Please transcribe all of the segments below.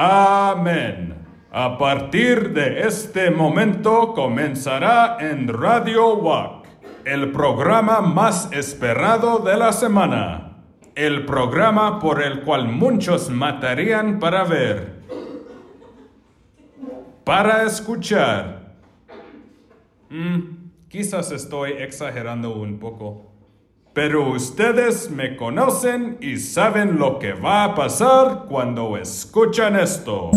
Amén. A partir de este momento comenzará en Radio WAC, el programa más esperado de la semana. El programa por el cual muchos matarían para ver. Para escuchar. Mm, quizás estoy exagerando un poco. Pero ustedes me conocen y saben lo que va a pasar cuando escuchan esto.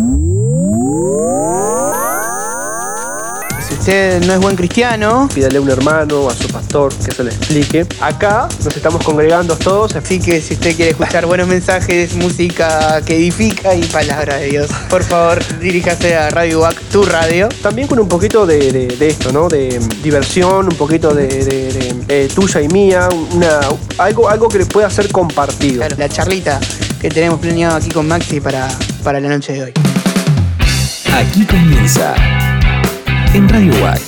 Si usted no es buen cristiano, pídale a un hermano o a su pastor que se le explique. Acá nos estamos congregando todos. así que si usted quiere escuchar buenos mensajes, música que edifica y palabra de Dios, por favor diríjase a Radio Back, tu radio. También con un poquito de, de- de esto, ¿no? De diversión, un poquito de, de- de, eh, tuya y mía, una, algo, algo que pueda ser compartido. Claro, la charlita que tenemos planeado aquí con Maxi para, para la noche de hoy. Aquí comienza en Radio WAC.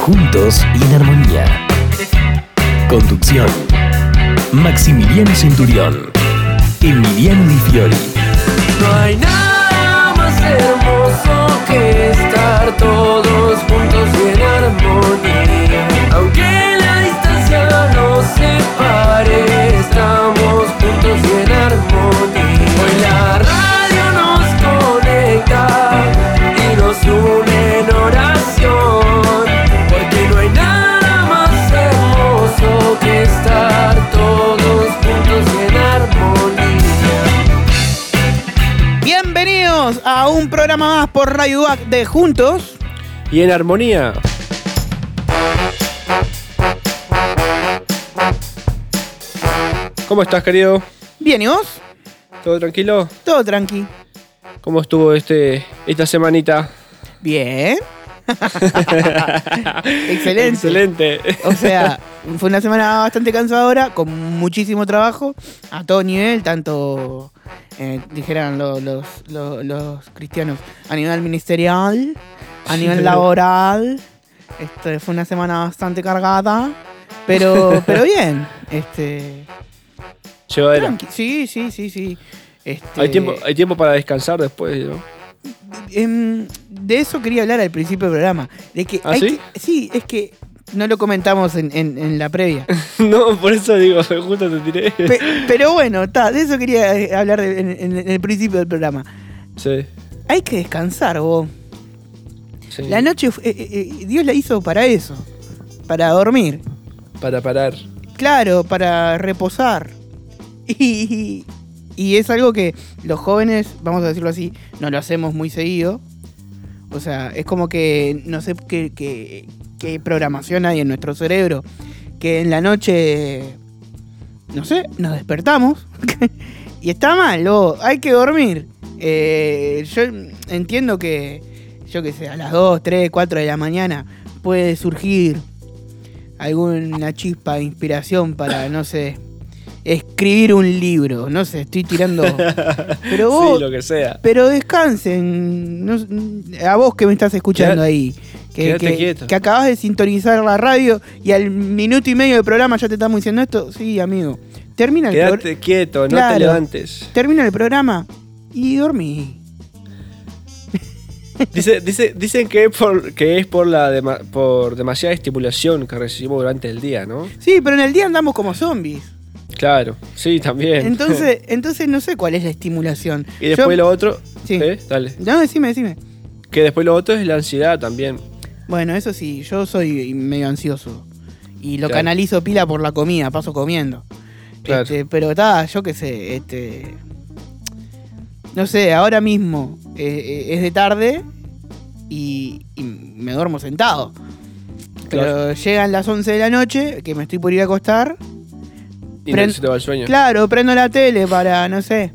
Juntos y en armonía. Conducción. Maximiliano Centurión. Emiliano Di Fiori. No hay nada más hermoso que estar todos juntos y en armonía. Aunque la distancia nos separe, estamos juntos y en armonía. Un programa más por Radio Back de Juntos. Y en armonía. ¿Cómo estás, querido? Bien, ¿y vos? ¿Todo tranquilo? Todo tranqui. ¿Cómo estuvo este, esta semanita? Bien. Excelente. Excelente. O sea, fue una semana bastante cansadora, con muchísimo trabajo, a todo nivel, tanto, eh, dijeran lo- los, lo- los cristianos, a nivel ministerial, a nivel laboral. Este, fue una semana bastante cargada, pero, pero bien. Este, Llevadera. sí, sí, sí, sí. Este, Hay tiempo, hay tiempo para descansar después, ¿no? Em, de eso quería hablar al principio del programa. De que ¿Ah, hay sí? que- sí, es que no lo comentamos en, en- en la previa. no, por eso digo, justo te tiré. Pe- pero bueno, ta, de eso quería eh, hablar de- en, el principio del programa. Sí. Hay que descansar, vos. sí. La noche, eh, eh, Dios la hizo para eso. Para dormir. Para parar. Claro, para reposar. Y, y es algo que los jóvenes, vamos a decirlo así, no lo hacemos muy seguido. O sea, es como que no sé qué, qué- qué programación hay en nuestro cerebro. Que en la noche, no sé, nos despertamos. y está mal, hay que dormir. Eh, yo entiendo que, yo qué sé, a las 2, 3, 4 de la mañana puede surgir alguna chispa de inspiración para, no sé, escribir un libro. No sé, estoy tirando. Pero vos, Sí, lo que sea. pero descansen. no- a vos que me estás escuchando ahí. Que, quédate que- quieto. que acabas de sintonizar la radio y al minuto y medio del programa ya te estamos diciendo esto. Sí, amigo. Termina el, pro- Quédate quieto, no te levantes. termina el programa y dormí. Dice, dice, dicen que es por, que es por la dema- por demasiada estimulación que recibimos durante el día, ¿no? Sí, pero en el día andamos como zombies. Claro, sí, también. Entonces, entonces no sé cuál es la estimulación. y después Yo- lo otro. Sí. ¿eh? Dale. No, decime, decime. Que después lo otro es la ansiedad también. Bueno, eso sí, yo soy medio ansioso. Y lo Claro. canalizo pila por la comida, paso comiendo. Claro. Este, pero está, yo qué sé, este. No sé, ahora mismo eh, eh, es de tarde y, y me duermo sentado. Pero Claro. llegan las 11 de la noche, que me estoy por ir a acostar. Y no se te va el sueño. Claro, prendo la tele para, no sé,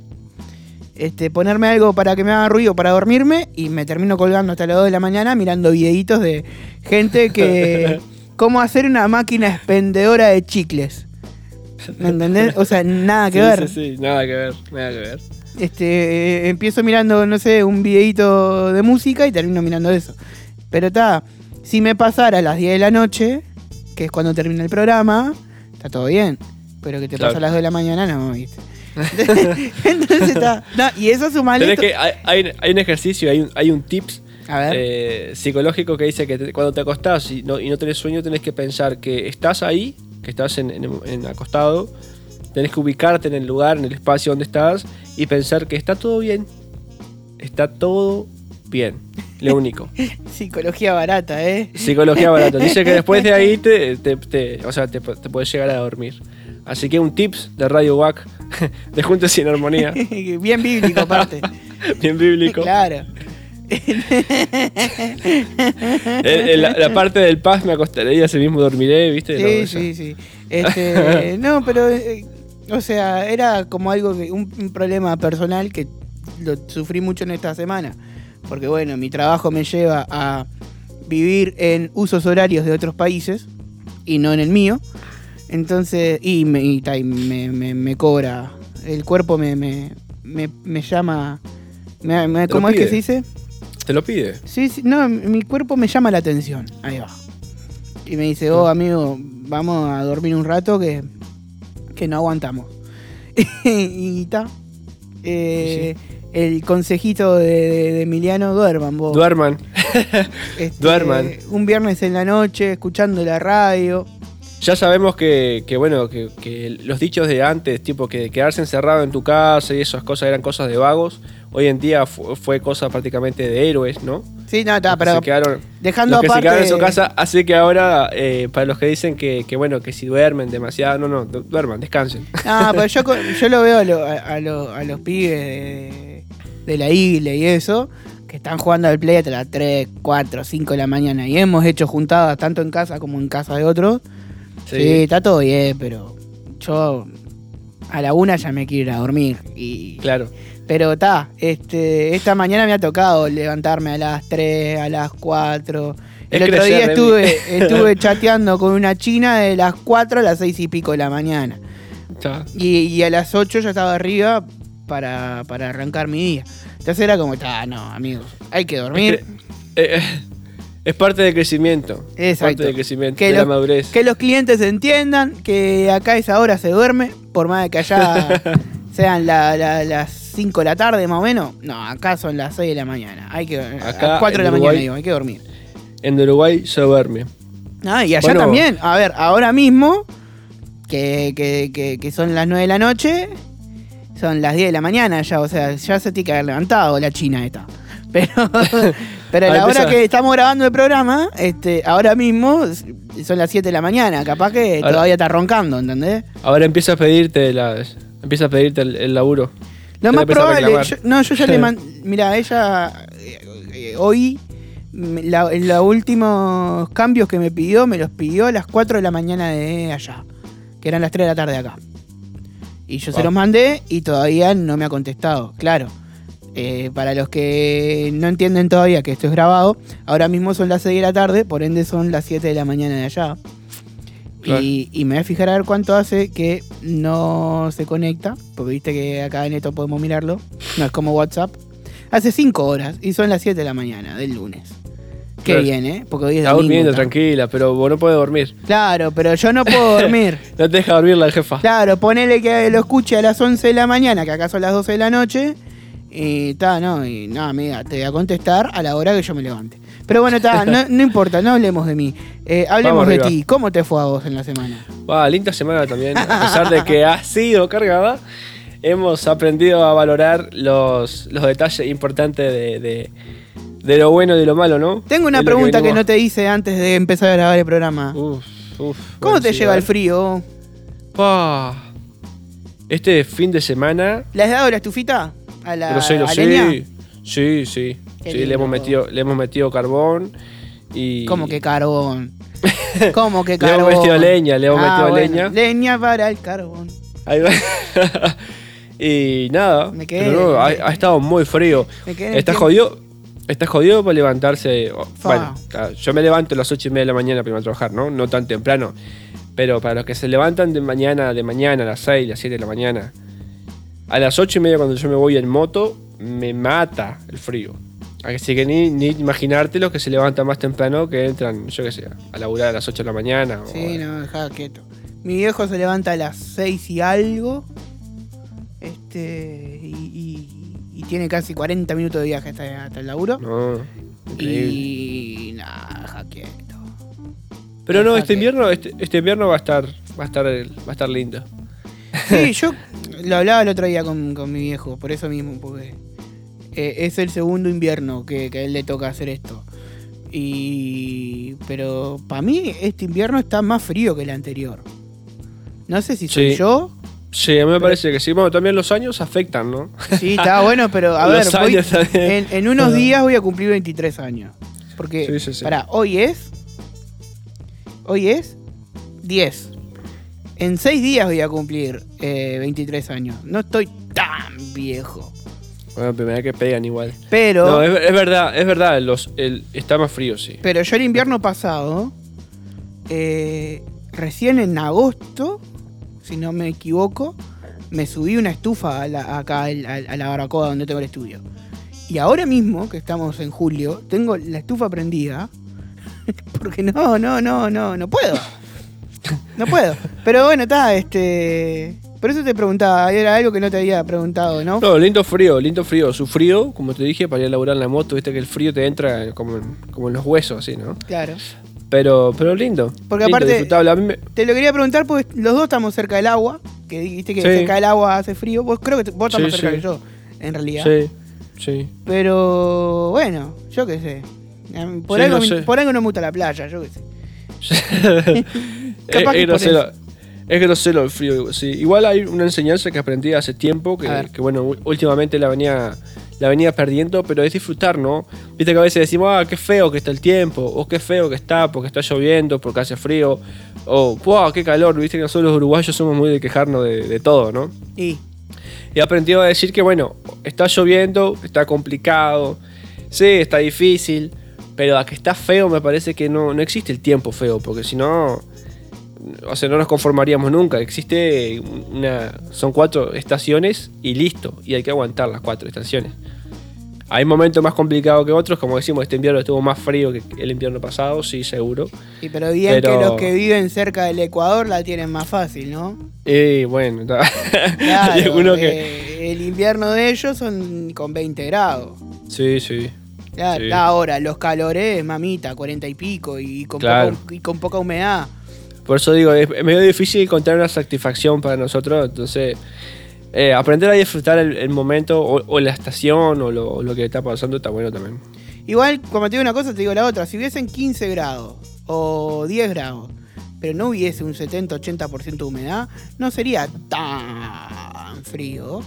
este, ponerme algo para que me haga ruido para dormirme y me termino colgando hasta las 2 de la mañana mirando videitos de gente que... cómo hacer una máquina expendedora de chicles. ¿Me entendés? O sea, nada que Sí, ver. Sí, sí, nada que ver, nada que ver. Este, eh, empiezo mirando, no sé, un videito de música y termino mirando eso. Pero está, si me pasara a las 10 de la noche, que es cuando termina el programa, está todo bien. Pero que te Claro. pasa a las 2 de la mañana, no, ¿viste? Entonces está. No, y eso sumale. Tenés que, hay, hay- hay un ejercicio, hay un, hay un tips A ver. eh, psicológico que dice que te- cuando te acostás y no, y no tenés sueño, tenés que pensar que estás ahí, que estás en, en- en acostado, tenés que ubicarte en el lugar, en el espacio donde estás y pensar que está todo bien. Está todo bien. Lo único. Psicología barata, ¿eh? Psicología barata. Dice que después de ahí te, te- te- o sea, te puedes llegar a dormir. Así que un tips de Radio WAC de Juntos y en Armonía. Bien bíblico, aparte. Bien bíblico. claro. Eh, eh, la, la parte del paz me acostaré y así mismo dormiré, ¿viste? Sí, sí, sí. Este, no, pero, eh, o sea, era como algo, que, un, un problema personal que lo sufrí mucho en esta semana. Porque, bueno, mi trabajo me lleva a vivir en usos horarios de otros países y no en el mío. Entonces, y me, y ta, y me, me- me cobra, el cuerpo me, me, me, me llama, ¿cómo es que se dice? Te lo pide. Sí, sí, no, mi cuerpo me llama la atención. Ahí va. Y me dice, oh amigo, vamos a dormir un rato que, que no aguantamos. y está. El consejito de, de- de Emiliano, duerman vos. Duerman. Este, duerman. Un viernes en la noche, escuchando la radio. Ya sabemos que, que, bueno, que, que los dichos de antes, tipo que quedarse encerrado en tu casa y esas cosas eran cosas de vagos, hoy en día fu- fue cosa prácticamente de héroes, ¿no? Sí, no, pero se quedaron, dejando los que se quedaron en su casa, así que ahora, eh, para los que dicen que, que, bueno, que si duermen demasiado, no, no, du- duerman, descansen. No, pero yo, yo lo veo a, lo- a- a lo- a los pibes de, de la isla y eso, que están jugando al play hasta las 3, 4, 5 de la mañana. Y hemos hecho juntadas tanto en casa como en casa de otros. Sí, está todo bien, pero yo a la una ya me quiero ir a dormir. Y, Claro. pero está, este, esta mañana me ha tocado levantarme a las 3, a las 4. El Es otro día estuve, estuve chateando con una china de las 4 a las 6 y pico de la mañana. Y, y a las 8 ya estaba arriba para, para arrancar mi día. Entonces era como, ah, no, amigos, hay que dormir. Es parte del crecimiento. Exacto. Parte del crecimiento, Que de la los- madurez. Que los clientes entiendan que acá a esa hora se duerme, por más de que allá sean la- la- las 5 de la tarde más o menos. No, acá son las 6 de la mañana. Hay que, Acá, a 4 de la mañana, Uruguay- digo, hay que dormir. En Uruguay se duerme. Ah, y allá Bueno. también. A ver, ahora mismo, que, que- que- que son las 9 de la noche, son las 10 de la mañana ya. O sea, ya se tiene que haber levantado la china esta. Pero, pero a la hora que estamos grabando el programa, este, ahora mismo son las 7 de la mañana. Capaz que Ahora- todavía está roncando, ¿entendés? Ahora empieza a pedirte las, empieza a pedirte el, el laburo. Lo más probable, yo- no, yo ya le mandé. Mira, ella eh, eh, hoy, la- los últimos cambios que me pidió, me los pidió a las 4 de la mañana de allá, que eran las 3 de la tarde acá. Y yo se los mandé y todavía no me ha contestado. Claro, eh, para los que no entienden todavía que esto es grabado, ahora mismo son las 6 de la tarde, por ende son las 7 de la mañana de allá. Claro. Y, y me voy a fijar a ver cuánto hace que no se conecta, porque viste que acá en esto podemos mirarlo, no es como WhatsApp. Hace 5 horas y son las 7 de la mañana del lunes. Qué Claro. bien, ¿eh? Porque hoy es Está domingo, durmiendo, tranquila, pero vos no puedes dormir. Claro, pero yo no puedo dormir. No te deja dormir la jefa. Claro, ponele que lo escuche a las 11 de la mañana, que acá son las 12 de la noche. Y está, no, y no, amiga, te voy a contestar a la hora que yo me levante. Pero bueno, está, no, no importa, no hablemos de mí. Eh, hablemos Vamos de arriba. ti. ¿Cómo te fue a vos en la semana? Va, linda semana también. A pesar de que ha sido cargada, hemos aprendido a valorar los, los detalles importantes de, de, de lo bueno y de lo malo, ¿no? Tengo una pregunta que, no te hice antes de empezar a grabar el programa. Uf, uf, ¿Cómo bueno, te sí, lleva el frío? Pa. Este fin de semana. ¿Le has dado la estufita? A la Grosero, a leña? sí. Sí, sí. Qué Sí, lindo. le hemos metido, le hemos metido carbón. Y. ¿Cómo que carbón? ¿Cómo que Le carbón? hemos metido leña, le hemos Ah, metido bueno, leña. Leña para el carbón. Ahí va. y nada. Me quedé- pero no, ha, ha estado muy frío. Me quedé Está jodido. Está jodido para levantarse. Bueno, ah, yo me levanto a las 8 y media de la mañana para trabajar, ¿no? No tan temprano. Pero para los que se levantan de mañana, de mañana, a las 6, las 7 de la mañana, a las 8 y media cuando yo me voy en moto, me mata el frío. Así que ni, ni imaginarte los que se levantan más temprano que entran, yo qué sé, a laburar a las 8 de la mañana. o- Sí, no, dejá quieto. Mi viejo se levanta a las 6 y algo. Este. Y, y- y tiene casi 40 minutos de viaje hasta, hasta el laburo. No. Y. nada, jaqueto. Pero no, este invierno, este, este invierno va a estar, va a estar, va a estar lindo. Sí, yo lo hablaba el otro día con, con mi viejo, por eso mismo, porque eh, es el segundo invierno que, que a él le toca hacer esto. Y. Pero para mí, este invierno está más frío que el anterior. No sé si soy Sí. yo. Sí, a mí me parece que sí. Bueno, también los años afectan, ¿no? Sí, está bueno, pero a ver, voy- en, en unos días voy a cumplir 23 años. Porque, Sí, sí, sí. pará, hoy es. Hoy es 10. En 6 días voy a cumplir eh, 23 años. No estoy tan viejo. Bueno, primera que pegan igual. Pero, No, es, es verdad, es verdad, los, el, está más frío, sí. pero yo el invierno pasado, eh, recién en agosto, si no me equivoco, me subí una estufa a la- acá a la barbacoa donde tengo el estudio. Y ahora mismo, que estamos en julio, tengo la estufa prendida. Porque no, no, no, no, no puedo. No puedo. Pero bueno, está, este. Por eso te preguntaba, era algo que no te había preguntado, ¿no? No, lindo frío, lindo frío. Su frío, como te dije, para ir a laburar en la moto, viste que el frío te entra como en, como en los huesos, así, ¿no? Claro. Pero, pero lindo. Porque lindo, aparte- disfrutable. A mí me- Te lo quería preguntar porque los dos estamos cerca del agua. Que dijiste que Sí. cerca del agua hace frío. Vos creo que vos estás Sí, más cerca sí. que yo, en realidad. Sí, sí. Pero bueno, yo qué sé. Por, algo, no sé. por algo no me gusta la playa, yo qué sé. es, Capaz que es grosero, eso. es grosero el frío. Sí. Igual hay una enseñanza que aprendí hace tiempo, que, bueno, últimamente la venía, la venía perdiendo, pero es disfrutar, ¿no? Viste que a veces decimos, ah, qué feo que está el tiempo, o qué feo que está porque está lloviendo, porque hace frío, o, wow, qué calor, viste que nosotros los uruguayos somos muy de quejarnos de, de todo, ¿no? Y he aprendido a decir que, bueno, está lloviendo, está complicado, sí, está difícil, pero a que está feo me parece que no, no existe el tiempo feo, porque si no, o sea, no nos conformaríamos nunca. Existe una, son cuatro estaciones y listo, y hay que aguantar las cuatro estaciones. Hay momentos más complicados que otros, como decimos, este invierno estuvo más frío que el invierno pasado, sí, seguro. Y pero bien Pero- que los que viven cerca del Ecuador la tienen más fácil, ¿no? Y bueno, Claro, que... eh, el invierno de ellos son con 20 grados. Sí, sí. Claro, Sí. Ahora, los calores, mamita, 40 y pico y con, Claro. poca, y con poca humedad. Por eso digo, es medio difícil encontrar una satisfacción para nosotros, entonces eh, aprender a disfrutar el, el momento o, o la estación o lo, que está pasando está bueno también. Igual, como te digo una cosa, te digo la otra. Si hubiesen 15 grados o 10 grados, pero no hubiese un 70-80% de humedad, no sería tan frío.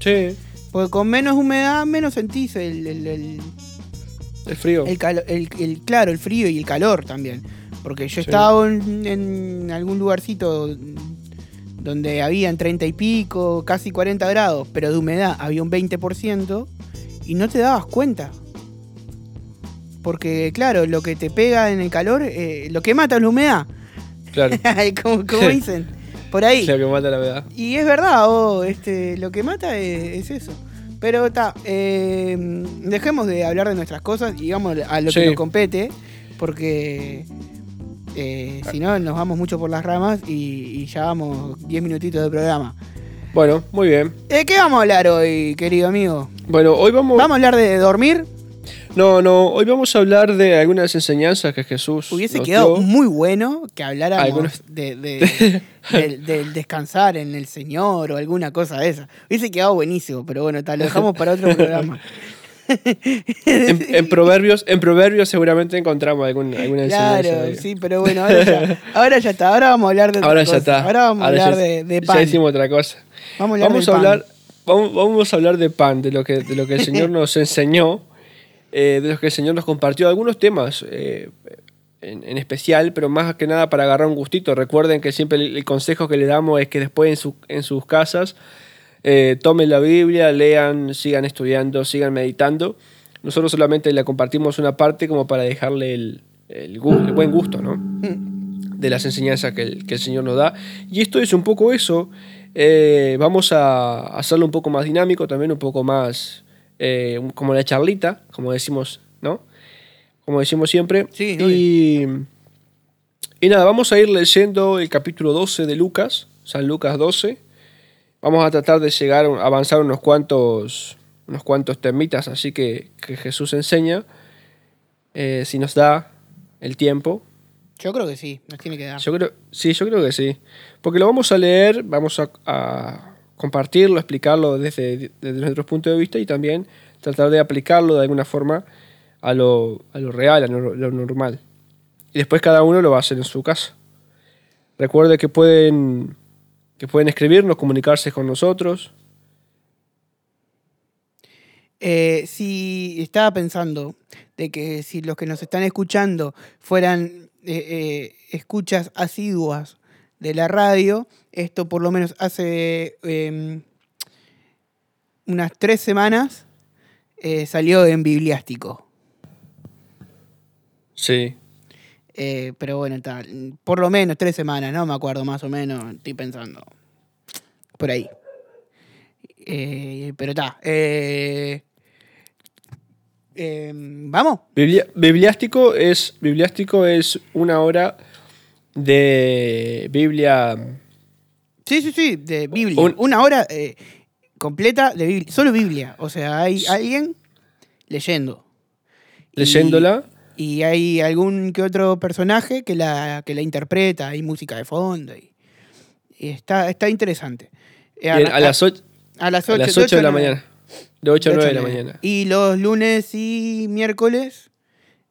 Sí, Porque con menos humedad, menos sentís el, el, el- el frío. el el- el- claro, el frío y el calor también. Porque yo Sí. estaba en, en algún lugarcito donde habían 30 y pico, casi 40 grados, pero de humedad había un 20% y no te dabas cuenta. Porque, claro, lo que te pega en el calor, eh, lo que mata es la humedad. Claro, como, como dicen, por ahí. lo que mata la verdad. Y es verdad, oh, este, lo que mata es, es eso. Pero está, eh, dejemos de hablar de nuestras cosas y vamos a lo que nos compete, porque eh, si no nos vamos mucho por las ramas y, y ya vamos 10 minutitos de programa. Bueno, muy bien. ¿De qué vamos a hablar hoy, querido amigo? Bueno, hoy vamos... ¿Vamos a hablar de dormir? No, no, hoy vamos a hablar de algunas enseñanzas que Jesús Hubiese nos quedado dio. muy bueno que habláramos de- del, del descansar en el Señor o alguna cosa de esa. Hubiese quedado buenísimo, pero bueno, tal, lo dejamos para otro programa. En, en proverbios, en proverbios seguramente encontramos alguna enseñanza. Claro, sí, pero bueno, ahora ya, ahora ya está. Ahora vamos a hablar de otra Ahora ya está. Ahora vamos a hablar ya- de, de Ya pan. decimos otra cosa. Vamos a hablar Vamos a pan. hablar, vamos, vamos a hablar de pan, de lo que, de lo que el Señor nos enseñó, eh, de lo que el Señor nos compartió, algunos temas eh, en, en especial, pero más que nada para agarrar un gustito. Recuerden que siempre el, el consejo que le damos es que después en, su- en sus casas eh, tomen la Biblia, lean, sigan estudiando, sigan meditando. Nosotros solamente le compartimos una parte como para dejarle el, el buen gusto, ¿no? de las enseñanzas que el, que el Señor nos da. Y esto es un poco eso. Eh, vamos a hacerlo un poco más dinámico, también un poco más eh, como la charlita, como decimos, ¿no? Como decimos siempre. Sí, y, y nada, vamos a ir leyendo el capítulo 12 de Lucas, San Lucas 12. Vamos a tratar de llegar, a avanzar unos cuantos, unos cuantos temitas así que, que Jesús enseña, eh, si nos da el tiempo. Yo creo que sí, nos tiene que dar. Yo creo, sí, yo creo que sí. Porque lo vamos a leer, vamos a, a compartirlo, explicarlo desde, desde nuestro punto de vista y también tratar de aplicarlo de alguna forma a lo, a lo real, a lo, lo normal. Y después cada uno lo va a hacer en su casa. Recuerde que pueden, que pueden escribirnos, comunicarse con nosotros. Eh, si estaba pensando de que si los que nos están escuchando fueran eh, eh, escuchas asiduas de la radio, esto por lo menos hace eh, unas tres semanas eh, salió en Bibliástico. Sí. Eh, pero bueno, está, por lo menos tres semanas, no me acuerdo más o menos, estoy pensando. Por ahí. Eh, pero está. eh, eh, Vamos. Biblia- bibliástico, es, bibliástico es una hora de Biblia. Sí, sí, sí, de Biblia. Un- Una hora completa de Biblia. Solo Biblia. O sea, hay alguien leyendo. Leyéndola. Y, hay algún que otro personaje que la, que la interpreta, hay música de fondo. Y, y está, está interesante. Eh, Bien, a, las 8, a las a 8, las 8 de la mañana. De 8 a 9 de la mañana. Y los lunes y miércoles,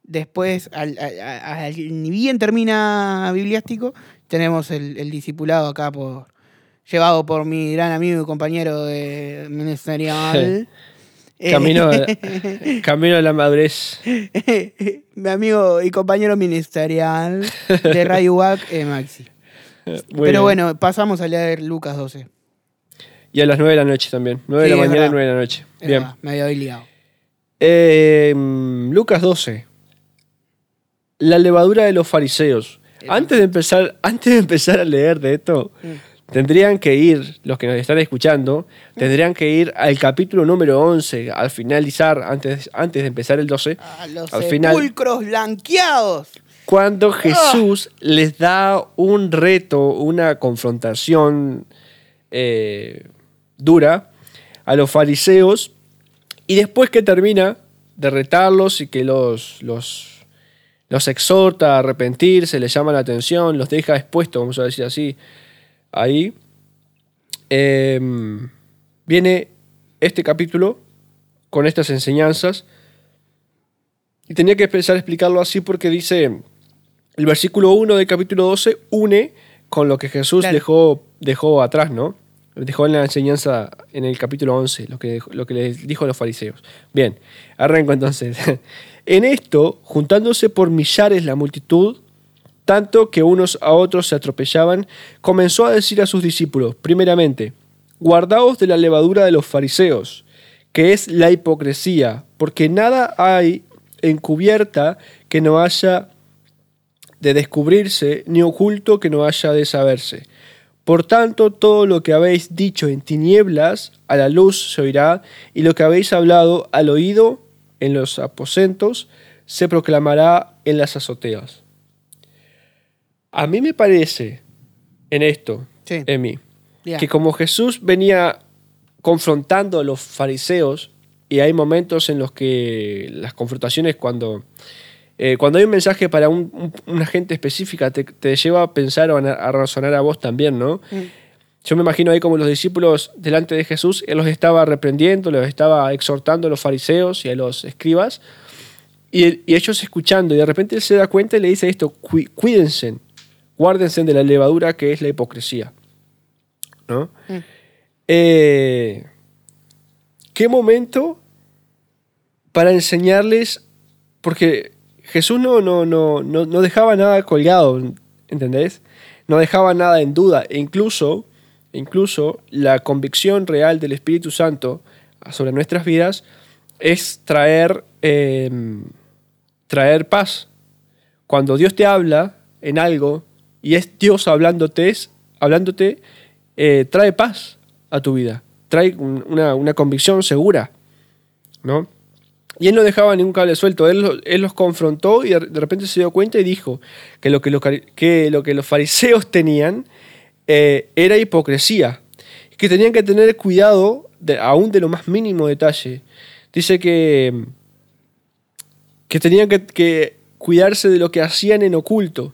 después, al, ni bien termina Bibliástico, tenemos el, el discipulado acá por llevado por mi gran amigo y compañero de ministerial. Eh, Camino, a- camino a la madurez. mi amigo y compañero ministerial de Radio WAC, eh, Maxi. Muy Pero bien. bueno, pasamos a leer Lucas 12. Y a las 9 de la noche también. 9 de la mañana y verdad. 9 de la noche. Es Bien. verdad, me había liado. Eh, mm, Lucas 12. La levadura de los fariseos. Antes de empezar, antes de empezar a leer de esto, Mm. Tendrían que ir, los que nos están escuchando, tendrían que ir al capítulo número 11, al finalizar, antes, antes de empezar el 12, A los Al final- sepulcros blanqueados. cuando Jesús les da un reto, una confrontación eh, dura a los fariseos, y después que termina de retarlos y que los, los, los exhorta a arrepentirse, les llama la atención, los deja expuestos, vamos a decir así, ahí, eh, viene este capítulo con estas enseñanzas. Y tenía que empezar a explicarlo así porque dice, el versículo 1 del capítulo 12 une con lo que Jesús Claro. dejó, dejó atrás, ¿no? Dejó en la enseñanza en el capítulo 11, lo que, lo que les dijo a los fariseos. Bien, arranco entonces. en esto, juntándose por millares la multitud, tanto que unos a otros se atropellaban, comenzó a decir a sus discípulos, primeramente, guardaos de la levadura de los fariseos, que es la hipocresía, porque nada hay encubierta que no haya de descubrirse, ni oculto que no haya de saberse. Por tanto, todo lo que habéis dicho en tinieblas, a la luz se oirá, y lo que habéis hablado al oído en los aposentos, se proclamará en las azoteas. A mí me parece en esto, Sí. en mí, Ya. que como Jesús venía confrontando a los fariseos, y hay momentos en los que las confrontaciones cuando, eh, cuando hay un mensaje para un- un- una gente específica, te, te lleva a pensar o a, a razonar a vos también, ¿no? Yo me imagino ahí como los discípulos delante de Jesús, él los estaba reprendiendo, los estaba exhortando a los fariseos y a los escribas, y, y ellos escuchando, y de repente él se da cuenta y le dice esto, "Cuí- cuídense, guárdense de la levadura que es la hipocresía. ¿No? Eh, ¿Qué momento para enseñarles? Porque Jesús no, no, no, no, no dejaba nada colgado, ¿entendés? No dejaba nada en duda. E incluso, incluso la convicción real del Espíritu Santo sobre nuestras vidas es traer, eh, traer paz. Cuando Dios te habla en algo y es Dios hablándote, es- hablándote eh, trae paz a tu vida, trae un- una, una convicción segura, ¿no? Y él no dejaba ningún cable suelto, él, él los confrontó y de, repente se dio cuenta y dijo que lo que los, que lo que los fariseos tenían eh, era hipocresía, que tenían que tener cuidado aún de lo más mínimo detalle. Dice que, que tenían que, que cuidarse de lo que hacían en oculto.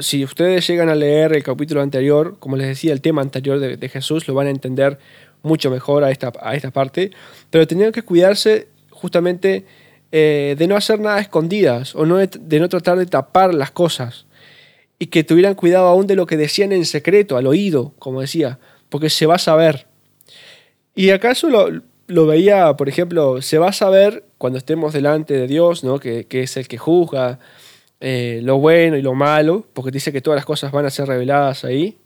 Si ustedes llegan a leer el capítulo anterior, como les decía, el tema anterior de, Jesús, lo van a entender mucho mejor a esta, a esta parte. Pero tenían que cuidarse justamente eh, de no hacer nada escondidas o no de, de no tratar de tapar las cosas. Y que tuvieran cuidado aún de lo que decían en secreto, al oído, como decía, porque se va a saber. Y acaso lo, lo veía, por ejemplo, se va a saber cuando estemos delante de Dios, ¿no? que, que es el que juzga eh, lo bueno y lo malo, porque dice que todas las cosas van a ser reveladas ahí.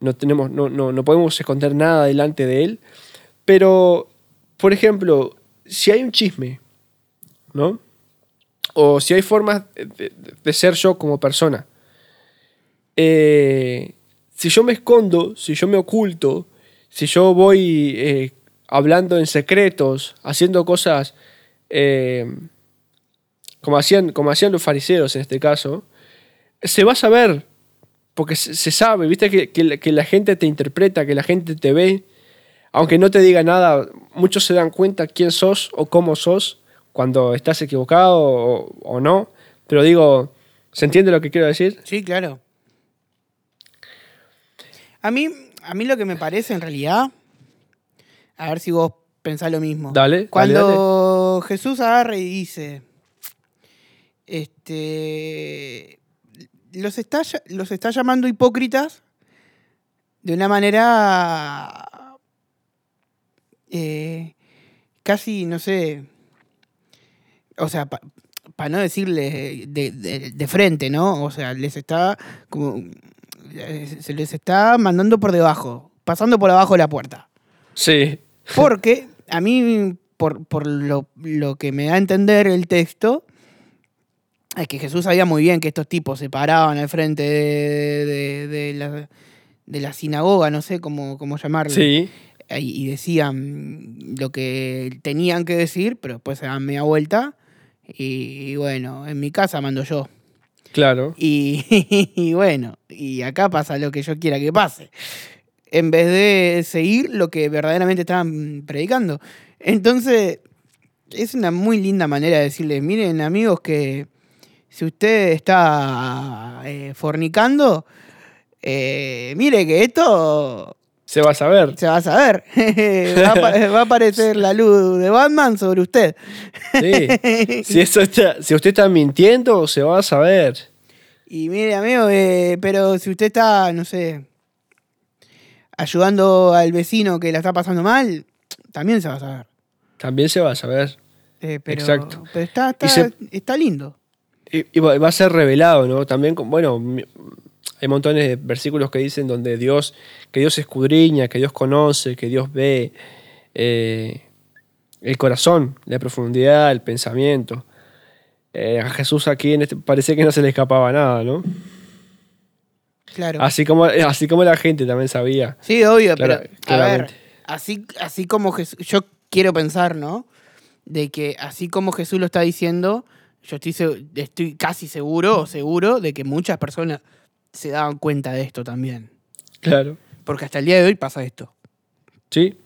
No, tenemos, no, no, no podemos esconder nada delante de Él. Pero, por ejemplo, si hay un chisme, ¿no? O si hay formas de, ser yo como persona. Eh, si yo me escondo, si yo me oculto, si yo voy eh, hablando en secretos, haciendo cosas como, hacían, como hacían los fariseos en este caso, se va a saber, porque se, se sabe, viste que, que la- que la gente te interpreta, que la gente te ve, aunque no te diga nada, muchos se dan cuenta quién sos o cómo sos cuando estás equivocado o, o no, pero digo, ¿se entiende lo que quiero decir? Sí, claro. A mí, a mí lo que me parece en realidad, a ver si vos pensás lo mismo. Dale, dale, Cuando Jesús agarra y dice, este, los está, los está llamando hipócritas de una manera eh, casi, no sé, o sea, para no decirle de, de- de frente, ¿no? O sea, les está como eh, se les está mandando por debajo, pasando por abajo de la puerta. Sí, Porque a mí, por, por lo, lo que me da a entender el texto, es que Jesús sabía muy bien que estos tipos se paraban al frente de, de- de la, de la sinagoga, no sé cómo, cómo llamarlo, sí, y, y decían lo que tenían que decir, pero después se daban media vuelta. Y, bueno, en mi casa mando yo. claro. Y, y bueno, y acá pasa lo que yo quiera que pase. En vez de seguir lo que verdaderamente estaban predicando. Entonces, es una muy linda manera de decirles, miren amigos que si usted está eh, fornicando, eh, mire que esto Se va a saber. se va a saber. va, a, apa- va a aparecer la luz de Batman sobre usted. Sí. Si, eso está- si usted está mintiendo, se va a saber. Y mire, amigo, eh, pero si usted está, no sé, ayudando al vecino que la está pasando mal, también se va a saber. También se va a saber. Eh, pero, Exacto. Pero está, está, se- está lindo. Y, y va a ser revelado, ¿no? También, con- bueno, hay montones de versículos que dicen donde Dios, que Dios escudriña, que Dios conoce, que Dios ve eh, el corazón, la profundidad, el pensamiento. Eh, a Jesús aquí en este, parece que no se le escapaba nada, ¿no? Claro. Así como, así como la gente también sabía. Sí, obvio, pero a ver, así, así como Jesús, yo quiero pensar, ¿no? De que así como Jesús lo está diciendo, yo estoy, estoy casi seguro, o seguro, de que muchas personas se daban cuenta de esto también. Claro. Porque hasta el día de hoy pasa esto. Sí,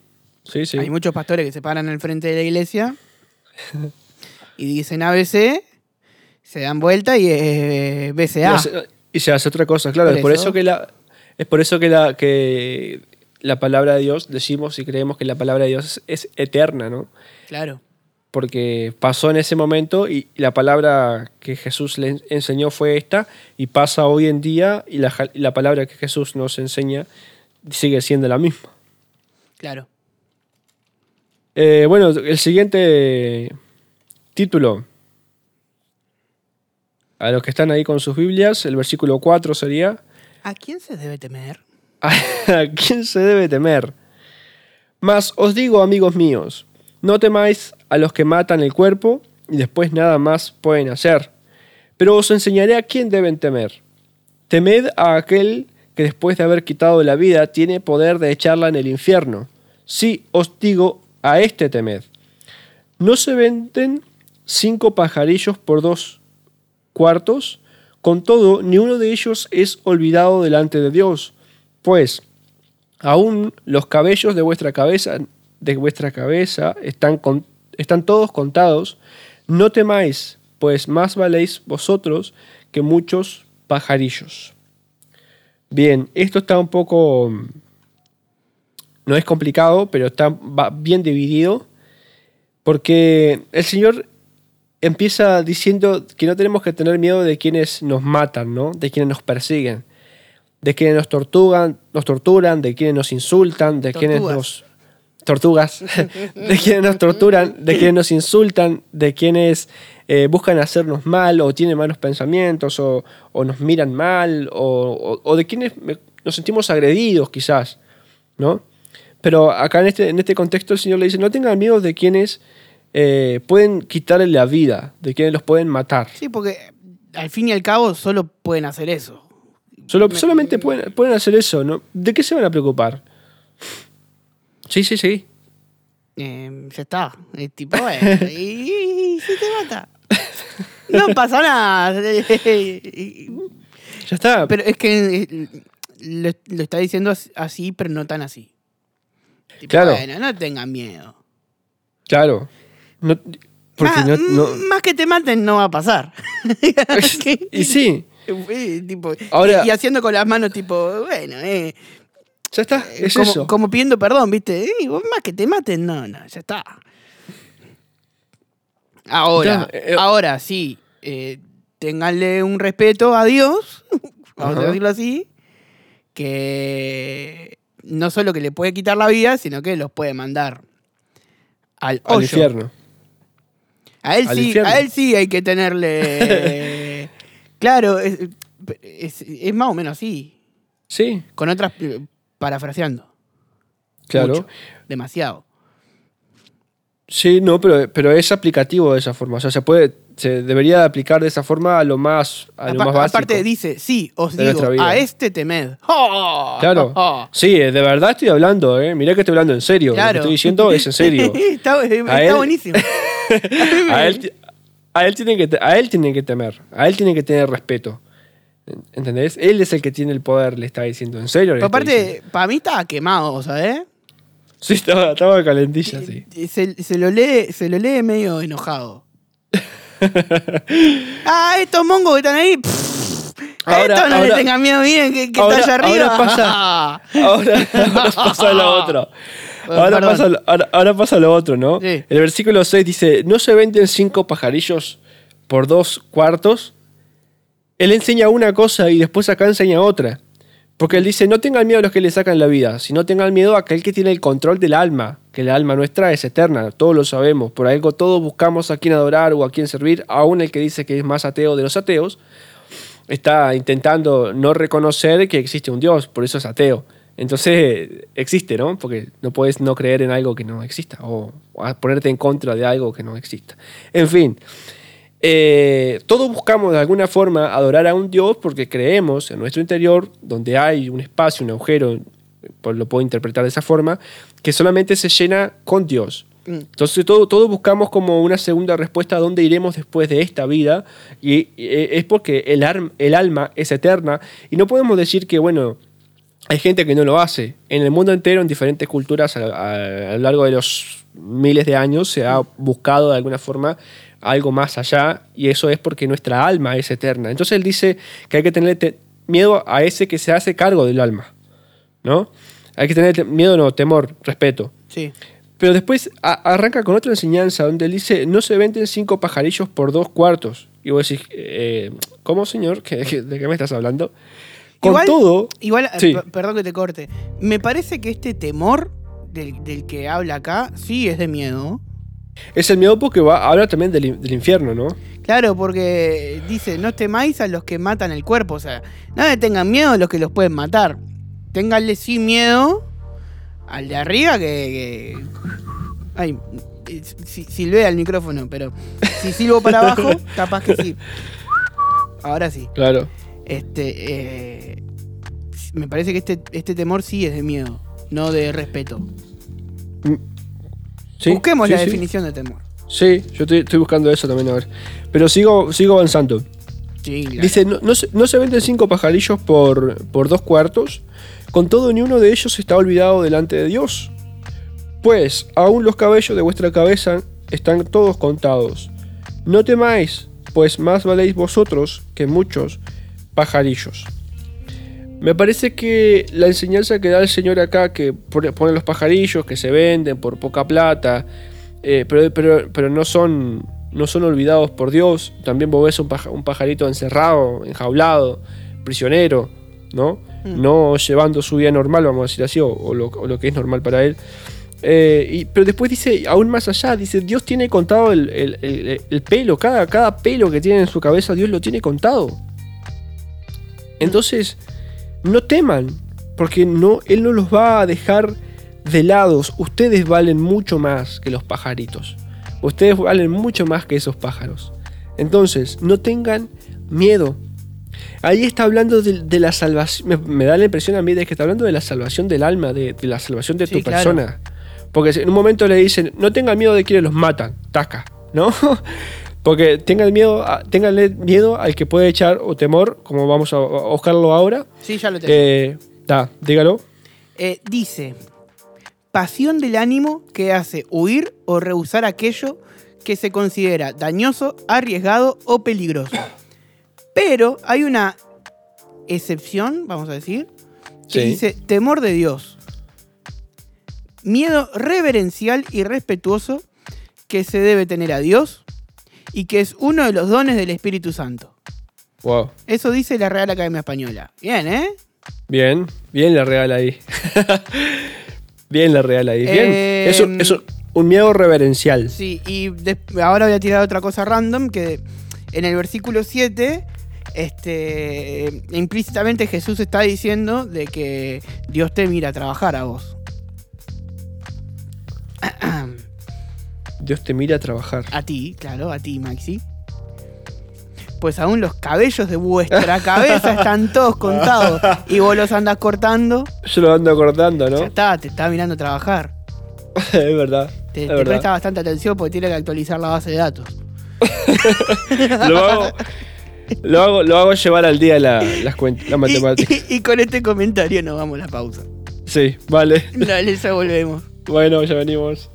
sí, sí. Hay muchos pastores que se paran al frente de la iglesia y dicen ABC, se dan vuelta y es Y, BCA. y se hace otra cosa, claro. Por es por eso. eso que la, es por eso que la, que la palabra de Dios, decimos y creemos que la palabra de Dios es, es eterna, ¿no? Claro. Porque pasó en ese momento y la palabra que Jesús le en- enseñó fue esta, y pasa hoy en día, y la, la palabra que Jesús nos enseña sigue siendo la misma. Claro. Eh, bueno, el siguiente título. A los que están ahí con sus Biblias, el versículo 4 sería, ¿A quién se debe temer? ¿A quién se debe temer? Mas os digo, amigos míos, no temáis a los que matan el cuerpo y después nada más pueden hacer. Pero os enseñaré a quién deben temer. Temed a aquel que después de haber quitado la vida tiene poder de echarla en el infierno. Sí, os digo, a este temed. ¿No se venden cinco pajarillos por dos cuartos? Con todo, ni uno de ellos es olvidado delante de Dios. Pues, Aún los cabellos de vuestra cabeza, de vuestra cabeza están, con- están todos contados. No temáis, pues más valéis vosotros que muchos pajarillos. Bien, esto está un poco. No es complicado, pero está va bien dividido. Porque el Señor empieza diciendo que no tenemos que tener miedo de quienes nos matan, ¿no? De quienes nos persiguen. De quienes nos torturan, nos torturan, de quienes nos insultan, de quienes nos. Tortugas. de quienes nos torturan, de quienes nos insultan, de quienes eh, buscan hacernos mal o tienen malos pensamientos o, o nos miran mal o, o- o de quienes nos sentimos agredidos quizás, ¿no? Pero acá en este, en este contexto el Señor le dice, no tengan miedo de quienes eh, pueden quitarle la vida, de quienes los pueden matar. Sí, porque al fin y al cabo solo pueden hacer eso. Solo, solamente pueden, pueden hacer eso, ¿no? ¿De qué se van a preocupar? Sí, sí, sí. Eh, ya está. Es tipo, bueno, y, y se te mata. No pasa nada. Ya está. Pero es que eh, lo, lo está diciendo as- así, pero no tan así. Tipo, Claro. Bueno, no tengan miedo. Claro. No- porque más, no- no- m- más que te maten no va a pasar. y sí, Eh, tipo, Ahora- y, y haciendo con las manos, tipo, bueno, eh, ya está. Es como, eso. como pidiendo perdón, ¿viste? Eh, vos más que te maten, no, no, ya está. Ahora, Ya, eh, ahora sí, eh, ténganle un respeto a Dios, vamos a decirlo así, que no solo que le puede quitar la vida, sino que los puede mandar al, Al infierno. A él Al sí, infierno. a él sí hay que tenerle. claro, es, es- es más o menos así. Sí, Con otras eh, parafraseando. claro. Mucho, demasiado. Sí, no, pero, pero es aplicativo de esa forma. O sea, se puede, se debería aplicar de esa forma a lo más, a lo más básico. aparte dice, sí, os digo, a este temed. ¡Oh! Claro. ¡Oh! Sí, de verdad estoy hablando, ¿eh? Mirá que estoy hablando en serio. Lo que estoy diciendo es en serio. está está él- buenísimo. a, él, ti- a, él tienen que, a él tienen que temer. A él tienen que tener respeto. ¿Entendés? Él es el que tiene el poder, le está diciendo. ¿En serio? le Pero aparte, diciendo? para mí estaba quemado, ¿sabes? Sí, estaba, estaba calentilla, sí. Se, se lo lee, se lo lee medio enojado. ah, estos mongos que están ahí. pff, Ahora- estos no le ahora- tengan miedo, miren que, que ahora- está allá arriba. ahora pasa- Ahora, ahora pasa lo otro. Ahora pasa, ahora pasa lo otro, ¿no? Sí. El versículo 6 dice, ¿no se venden cinco pajarillos por dos cuartos? Él enseña una cosa y después acá enseña otra. Porque él dice, no tengan miedo a los que le sacan la vida, sino tengan miedo a aquel que tiene el control del alma, que el alma nuestra es eterna, todos lo sabemos, por algo todos buscamos a quien adorar o a quien servir, aún el que dice que es más ateo de los ateos, está intentando no reconocer que existe un Dios, por eso es ateo. Entonces existe, ¿no? Porque no puedes no creer en algo que no exista o, ponerte en contra de algo que no exista. En fin, eh, todos buscamos de alguna forma adorar a un Dios porque creemos en nuestro interior, donde hay un espacio, un agujero, pues lo puedo interpretar de esa forma, que solamente se llena con Dios. Entonces todo, todos buscamos como una segunda respuesta a dónde iremos después de esta vida y, eh, es porque el, arm- el alma es eterna y no podemos decir que, bueno, hay gente que no lo hace. En el mundo entero, en diferentes culturas, a, a- a lo largo de los miles de años, se ha buscado de alguna forma algo más allá, y eso es porque nuestra alma es eterna. Entonces él dice que hay que tener te- miedo a ese que se hace cargo del alma, ¿no? Hay que tener te- miedo, no, temor, respeto. Sí. Pero después arranca con otra enseñanza donde él dice, no se venden cinco pajarillos por dos cuartos. Y vos decís, eh, ¿cómo señor? ¿Qué- qué- ¿De qué me estás hablando? Con Igual- todo... Igual, Sí. p- perdón que te corte. Me parece que este temor del, del que habla acá sí es de miedo. Es el miedo porque va, habla también del, in- del infierno, ¿no? Claro, porque dice, no temáis a los que matan el cuerpo. O sea, no le tengan miedo a los que los pueden matar. Ténganle sí miedo al de arriba que... que- Ay, si- silbé al micrófono, pero si silbo para abajo, capaz que sí. Ahora sí. Claro. Este, eh, me parece que este, este temor sí es de miedo, no de respeto. Sí, Busquemos sí, la sí. definición de temor. Sí, yo estoy, estoy buscando eso también, a ver. Pero sigo, sigo avanzando. Sí, claro. Dice, no, no se, no se venden cinco pajarillos por, por dos cuartos, con todo ni uno de ellos está olvidado delante de Dios. Pues aún los cabellos de vuestra cabeza están todos contados. No temáis, pues más valéis vosotros que muchos pajarillos. Me parece que la enseñanza que da el Señor acá, que pone los pajarillos que se venden por poca plata, eh, pero, pero, pero no, son, no son olvidados por Dios. También vos ves un, paja- un pajarito encerrado, enjaulado, prisionero, ¿no? Mm. No llevando su vida normal, vamos a decir así, o, o lo, o lo que es normal para él. Eh, y- pero después dice, aún más allá, dice, Dios tiene contado el, el- el- el pelo, cada, cada pelo que tiene en su cabeza, Dios lo tiene contado. Entonces, no teman, porque no, Él no los va a dejar de lados. Ustedes valen mucho más que los pajaritos. Ustedes valen mucho más que esos pájaros. Entonces, no tengan miedo. Ahí está hablando de, de la salvación. Me, me da la impresión a mí de que está hablando de la salvación del alma, de, de la salvación de Sí, tu claro. persona. Porque en un momento le dicen, no tengan miedo de quienes los matan, taca, ¿no? Porque tengan miedo, a- ténganle miedo al que puede echar o temor, como vamos a, a buscarlo ahora. Sí, ya lo tengo. Eh, da, dígalo. Eh, dice, pasión del ánimo que hace huir o rehusar aquello que se considera dañoso, arriesgado o peligroso. Pero hay una excepción, vamos a decir, que Sí. dice temor de Dios. Miedo reverencial y respetuoso que se debe tener a Dios y que es uno de los dones del Espíritu Santo. Wow. Eso dice la Real Academia Española. Bien, ¿eh? Bien, bien la real ahí. bien la real ahí. Bien. Eh, Eso es un miedo reverencial. Sí, y ahora voy a tirar otra cosa random, que en el versículo 7, este, implícitamente Jesús está diciendo de que Dios te mira a trabajar a vos. Dios te mira a trabajar. A ti, claro, a ti, Maxi. Pues aún los cabellos de vuestra cabeza están todos contados y vos los andas cortando. Yo lo ando acordando, Ya ¿no? está, te está mirando a trabajar. es verdad. Te, es te verdad. presta bastante atención porque tiene que actualizar la base de datos. Lo hago, lo hago, lo hago llevar al día la, las cuentas, la Y, matemática. y- y con este comentario nos vamos a la pausa. Sí, vale. Dale, ya volvemos. Bueno, ya venimos.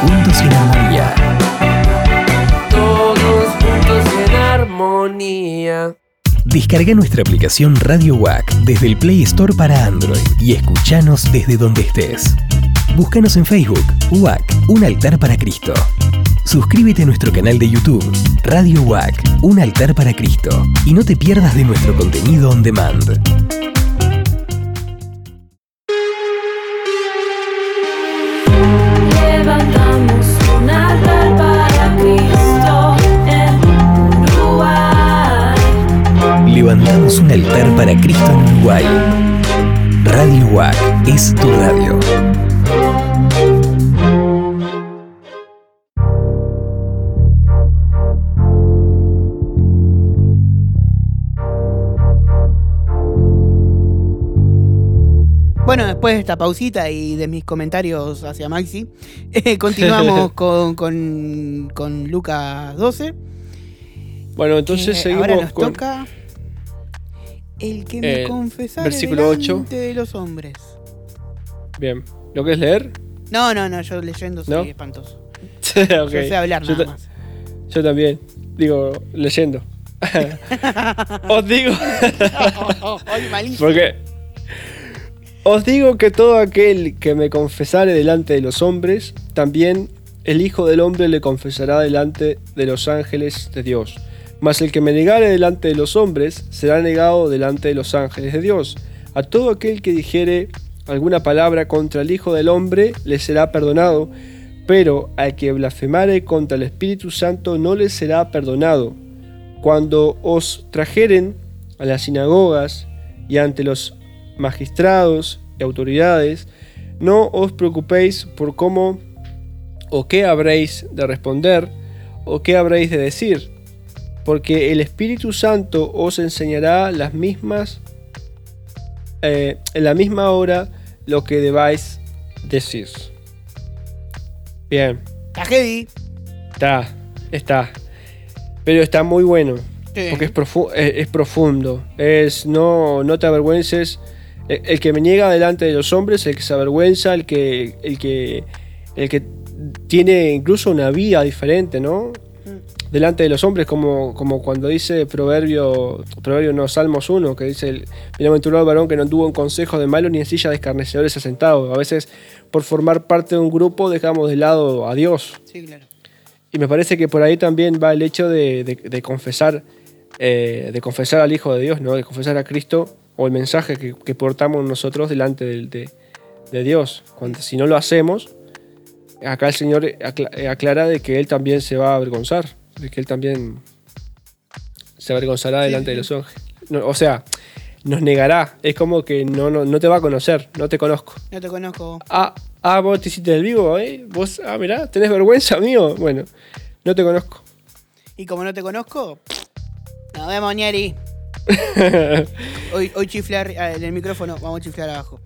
Juntos en armonía. Todos juntos en armonía. Descarga nuestra aplicación Radio WAC desde el Play Store para Android y escuchanos desde donde estés. Búscanos en Facebook, WAC, un altar para Cristo. Suscríbete a nuestro canal de YouTube, Radio WAC, un altar para Cristo, y no te pierdas de nuestro contenido on demand. Levantamos un altar para Cristo en Uruguay. Radio WAC es tu radio. Bueno, después de esta pausita y de mis comentarios hacia Maxi, eh, continuamos con, con, con Lucas 12. Bueno, entonces Eh, seguimos ahora nos con. toca el que me Eh, confesara versículo delante ocho. de los hombres. Bien. ¿Lo querés leer? No, no, no, yo leyendo soy ¿No? espantoso. Ok. Yo sé hablar nada más. Yo también. Digo, leyendo. Os digo. Ay, malísimo. Porque os digo que todo aquel que me confesare delante de los hombres, también el Hijo del Hombre le confesará delante de los ángeles de Dios. Mas el que me negare delante de los hombres, será negado delante de los ángeles de Dios. A todo aquel que dijere alguna palabra contra el Hijo del Hombre, le será perdonado, pero al que blasfemare contra el Espíritu Santo no le será perdonado. Cuando os trajeren a las sinagogas y ante los magistrados y autoridades, no os preocupéis por cómo o qué habréis de responder o qué habréis de decir, porque el Espíritu Santo os enseñará las mismas eh, en la misma hora lo que debáis decir. Bien, Está heavy. está, está. Pero está muy bueno. Sí. Porque es, profu- es, es profundo. Es no, no te avergüences. El, el que me niega delante de los hombres, el que se avergüenza, el que, el que, el que tiene incluso una vida diferente, ¿no? Delante de los hombres, como, como cuando dice Proverbio, Proverbio no, Salmos 1, que dice, el, bienaventurado el varón que no tuvo en consejo de malos ni en silla de escarnecedores asentado. A veces, por formar parte de un grupo, dejamos de lado a Dios. Sí, claro. Y me parece que por ahí también va el hecho de, de- de confesar, eh, de confesar al Hijo de Dios, ¿no? De confesar a Cristo o el mensaje que, que portamos nosotros delante del- de, de Dios. Cuando, si no lo hacemos, acá el Señor acla- aclara de que Él también se va a avergonzar, de que Él también se avergonzará delante de los ángeles. No, o sea, nos negará. Es como que no, no, no te va a conocer, no te conozco. No te conozco. Ah, ah, vos te hiciste el vivo, ¿eh? Vos, ah, mirá, tenés vergüenza mío. Bueno, no te conozco. Y como no te conozco, nos vemos, Nieri. Hoy, hoy chiflar ah, en el micrófono, vamos a chiflar abajo.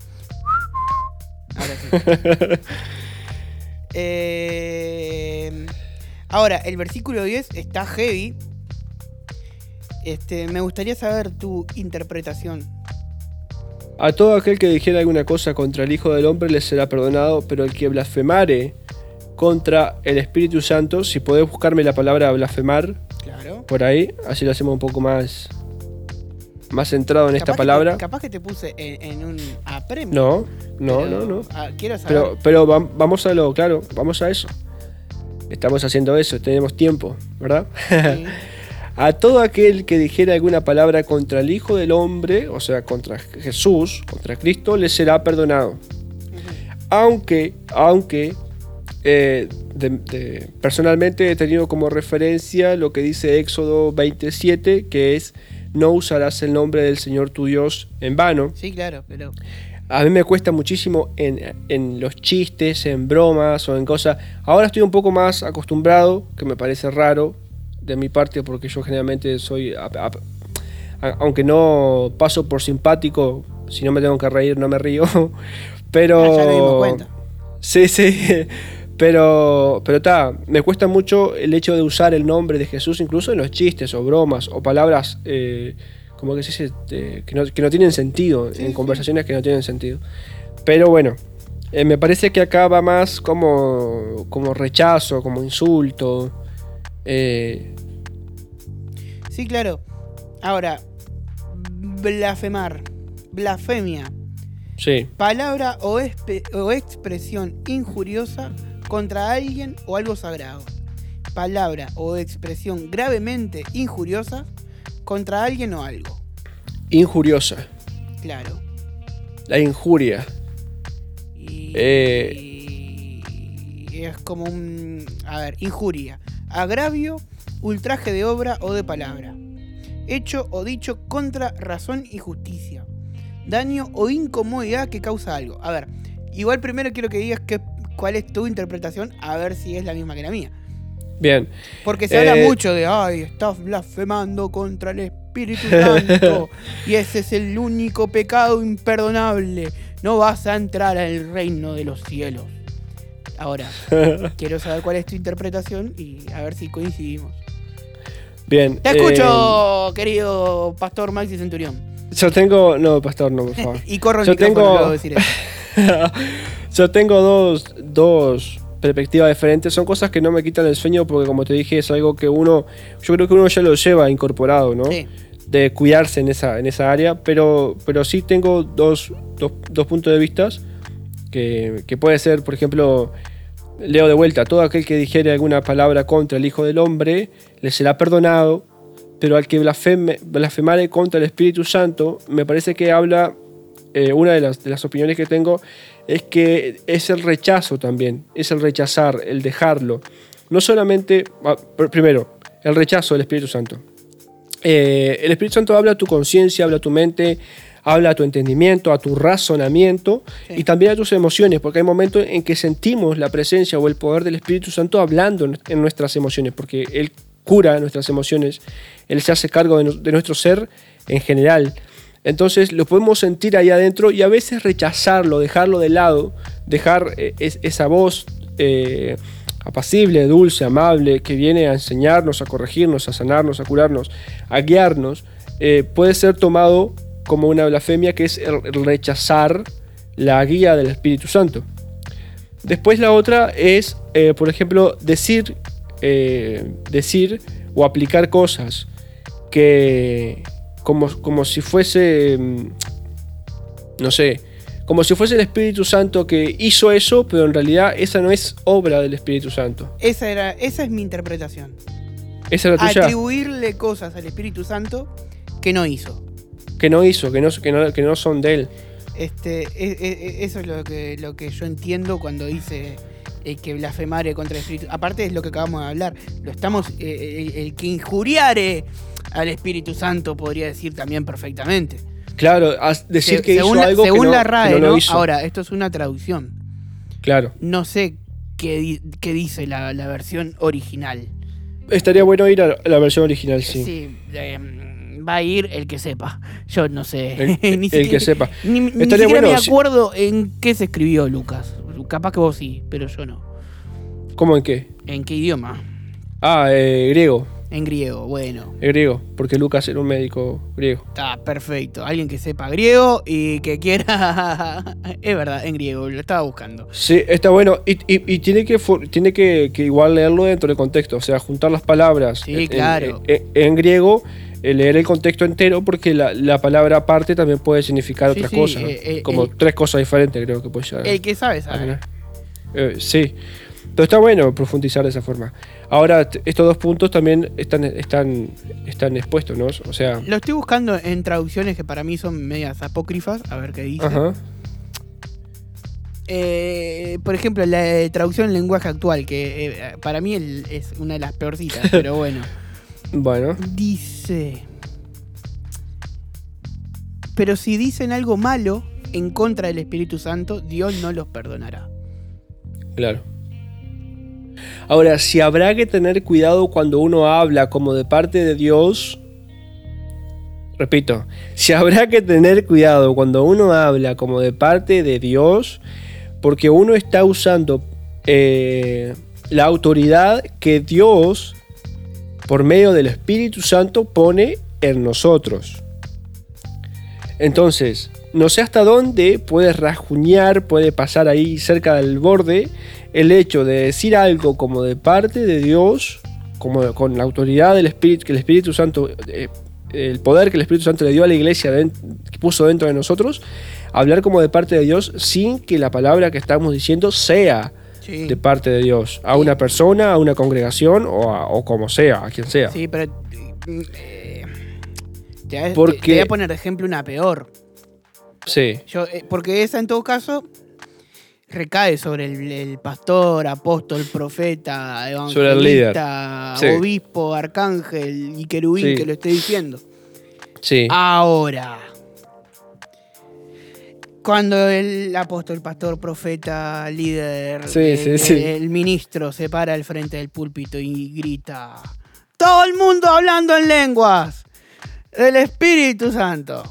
Ahora sí. Eh, ahora, el versículo 10 está heavy. Este, me gustaría saber tu interpretación. A todo aquel que dijera alguna cosa contra el Hijo del Hombre le será perdonado, pero el que blasfemare contra el Espíritu Santo, si podés buscarme la palabra blasfemar Claro. por ahí, así lo hacemos un poco más, más centrado en esta Capaz palabra. te- capaz que te puse en, en un apremio. No, no, pero, no, no. ah, quiero saber. Pero, pero vam- vamos a lo, claro, vamos a eso. Estamos haciendo eso, tenemos tiempo, ¿verdad? Sí. A todo aquel que dijera alguna palabra contra el Hijo del Hombre, o sea, contra Jesús, contra Cristo, le será perdonado. Aunque, aunque, eh, de- de- personalmente he tenido como referencia lo que dice Éxodo 27, que es, no usarás el nombre del Señor tu Dios en vano. Sí, claro, pero. A mí me cuesta muchísimo en, en los chistes, en bromas o en cosas. Ahora estoy un poco más acostumbrado, que me parece raro de mi parte, porque yo generalmente soy, a- a- a- aunque no paso por simpático, si no me tengo que reír no me río, pero... Ya dimos cuenta. Sí, sí, pero pero está, me cuesta mucho el hecho de usar el nombre de Jesús incluso en los chistes o bromas o palabras eh, como que se dice eh, que, no, que no tienen sentido, en conversaciones que no tienen sentido. Pero bueno, eh, me parece que acá va más como, como rechazo, como insulto. eh, Sí, claro. Ahora, blasfemar. Blasfemia. sí, Palabra o, o expresión injuriosa contra alguien o algo sagrado. Palabra o expresión gravemente injuriosa contra alguien o algo. injuriosa, Claro. la injuria. Y, Eh. y es como un... A ver, injuria. Agravio, ultraje de obra o de palabra. Hecho o dicho contra razón y justicia. Daño o incomodidad que causa algo. A ver, igual primero quiero que digas que, cuál es tu interpretación, a ver si es la misma que la mía. Bien, Porque se habla Eh. mucho de, ay, estás blasfemando contra el Espíritu Santo. y ese es el único pecado imperdonable. No vas a entrar al reino de los cielos. Ahora, quiero saber cuál es tu interpretación y a ver si coincidimos. bien. Te eh, escucho, querido Pastor Maxi Centurión. yo tengo... No, pastor, no, por favor. Y corro el Yo micrófono tengo- decir eso. Yo tengo dos, dos perspectivas diferentes. Son cosas que no me quitan el sueño porque, como te dije, es algo que uno. Yo creo que uno ya lo lleva incorporado, ¿no? Sí. De cuidarse en esa, en esa área. Pero, pero sí tengo dos, dos, dos puntos de vista. Que, que puede ser, por ejemplo. Leo de vuelta, todo aquel que dijere alguna palabra contra el Hijo del Hombre le será perdonado, pero al que blasfeme, blasfemare contra el Espíritu Santo, me parece que habla eh, una de las, de las opiniones que tengo es que es el rechazo también, es el rechazar, el dejarlo. No solamente, ah, pr- primero, el rechazo del Espíritu Santo. Eh, el Espíritu Santo habla a tu conciencia, habla a tu mente, habla a tu entendimiento, a tu razonamiento Sí. y también a tus emociones, porque hay momentos en que sentimos la presencia o el poder del Espíritu Santo hablando en- nuestras emociones, porque Él cura nuestras emociones, Él se hace cargo de nuestro ser en general. Entonces lo podemos sentir ahí adentro y a veces rechazarlo, dejarlo de lado, dejar eh, es- esa voz, eh, apacible, dulce, amable, que viene a enseñarnos, a corregirnos, a sanarnos, a curarnos, a guiarnos, eh, puede ser tomado como una blasfemia que es el rechazar la guía del Espíritu Santo. Después la otra es, por ejemplo, decir, decir o aplicar cosas que como, como si fuese, mm, no sé, como si fuese el Espíritu Santo que hizo eso, pero en realidad esa no es obra del Espíritu Santo. Esa, era, esa es mi interpretación. Esa es la tuya. Atribuirle cosas al Espíritu Santo que no hizo. Que no hizo, que no, que no, que no son de él. Este, e- e- e- eso es lo que, lo que yo entiendo cuando dice eh, que blasfemare contra el Espíritu. Aparte es lo que acabamos de hablar. Lo estamos. eh, el, el que injuriare al Espíritu Santo podría decir también perfectamente. Claro, decir Se- que según hizo la, algo que según no, la que RAE, no lo ¿no? hizo. Ahora, esto es una traducción. Claro. No sé qué, qué dice la, la versión original. Estaría bueno ir a la versión original, sí. Sí, eh, va a ir el que sepa. Yo no sé. El- Ni el siquiera- que sepa. Ni, ni Estaría siquiera bueno me si- acuerdo en qué se escribió Lucas. Capaz que vos sí, pero yo no. ¿Cómo en qué? ¿En qué idioma? Ah, eh, griego. En griego, bueno. El griego, porque Lucas era un médico griego. Está perfecto. Alguien que sepa griego y que quiera. es verdad, en griego, lo estaba buscando. Sí, está bueno. Y, y- y tiene, que, tiene que, que igual leerlo dentro del contexto. O sea, juntar las palabras Sí, en, en- claro. en- en griego, eh, leer el contexto entero, porque la, la palabra aparte también puede significar Sí, otra sí, cosa. eh, eh, Como el- tres cosas diferentes, creo que puede llegar. El que sabe, sabe. Eh, sí. Pero está bueno profundizar de esa forma. Ahora, estos dos puntos también están, están, están expuestos, ¿no? O sea. Lo estoy buscando en traducciones que para mí son medias apócrifas. A ver qué dice. Ajá. Eh, por ejemplo, la eh, traducción en lenguaje actual, que eh, para mí es una de las peorcitas, pero bueno. Bueno. Dice. Pero si dicen algo malo en contra del Espíritu Santo, Dios no los perdonará. Claro. Ahora, si habrá que tener cuidado cuando uno habla como de parte de Dios, repito, si habrá que tener cuidado cuando uno habla como de parte de Dios, porque uno está usando eh, la autoridad que Dios, por medio del Espíritu Santo, pone en nosotros. Entonces, no sé hasta dónde puede rasguñar, puede pasar ahí cerca del borde el hecho de decir algo como de parte de Dios, como con la autoridad del Espíritu, que el Espíritu Santo, eh, el poder que el Espíritu Santo le dio a la iglesia, que puso dentro de nosotros, hablar como de parte de Dios sin que la palabra que estamos diciendo sea Sí. de parte de Dios, a una persona, a una congregación o, a- o como sea, a quien sea. Sí, pero. eh, te, a- Porque- te voy a poner de ejemplo una peor. Sí, Yo, eh, porque esa en todo caso recae sobre el, el pastor, apóstol, profeta, Sobre el líder. evangelista, Sí. obispo, arcángel y querubín Sí. que lo esté diciendo. sí. Ahora, cuando el apóstol, pastor, profeta, líder, Sí, sí, sí. el ministro se para al frente del púlpito y grita: ¡Todo el mundo hablando en lenguas! ¡El Espíritu Santo!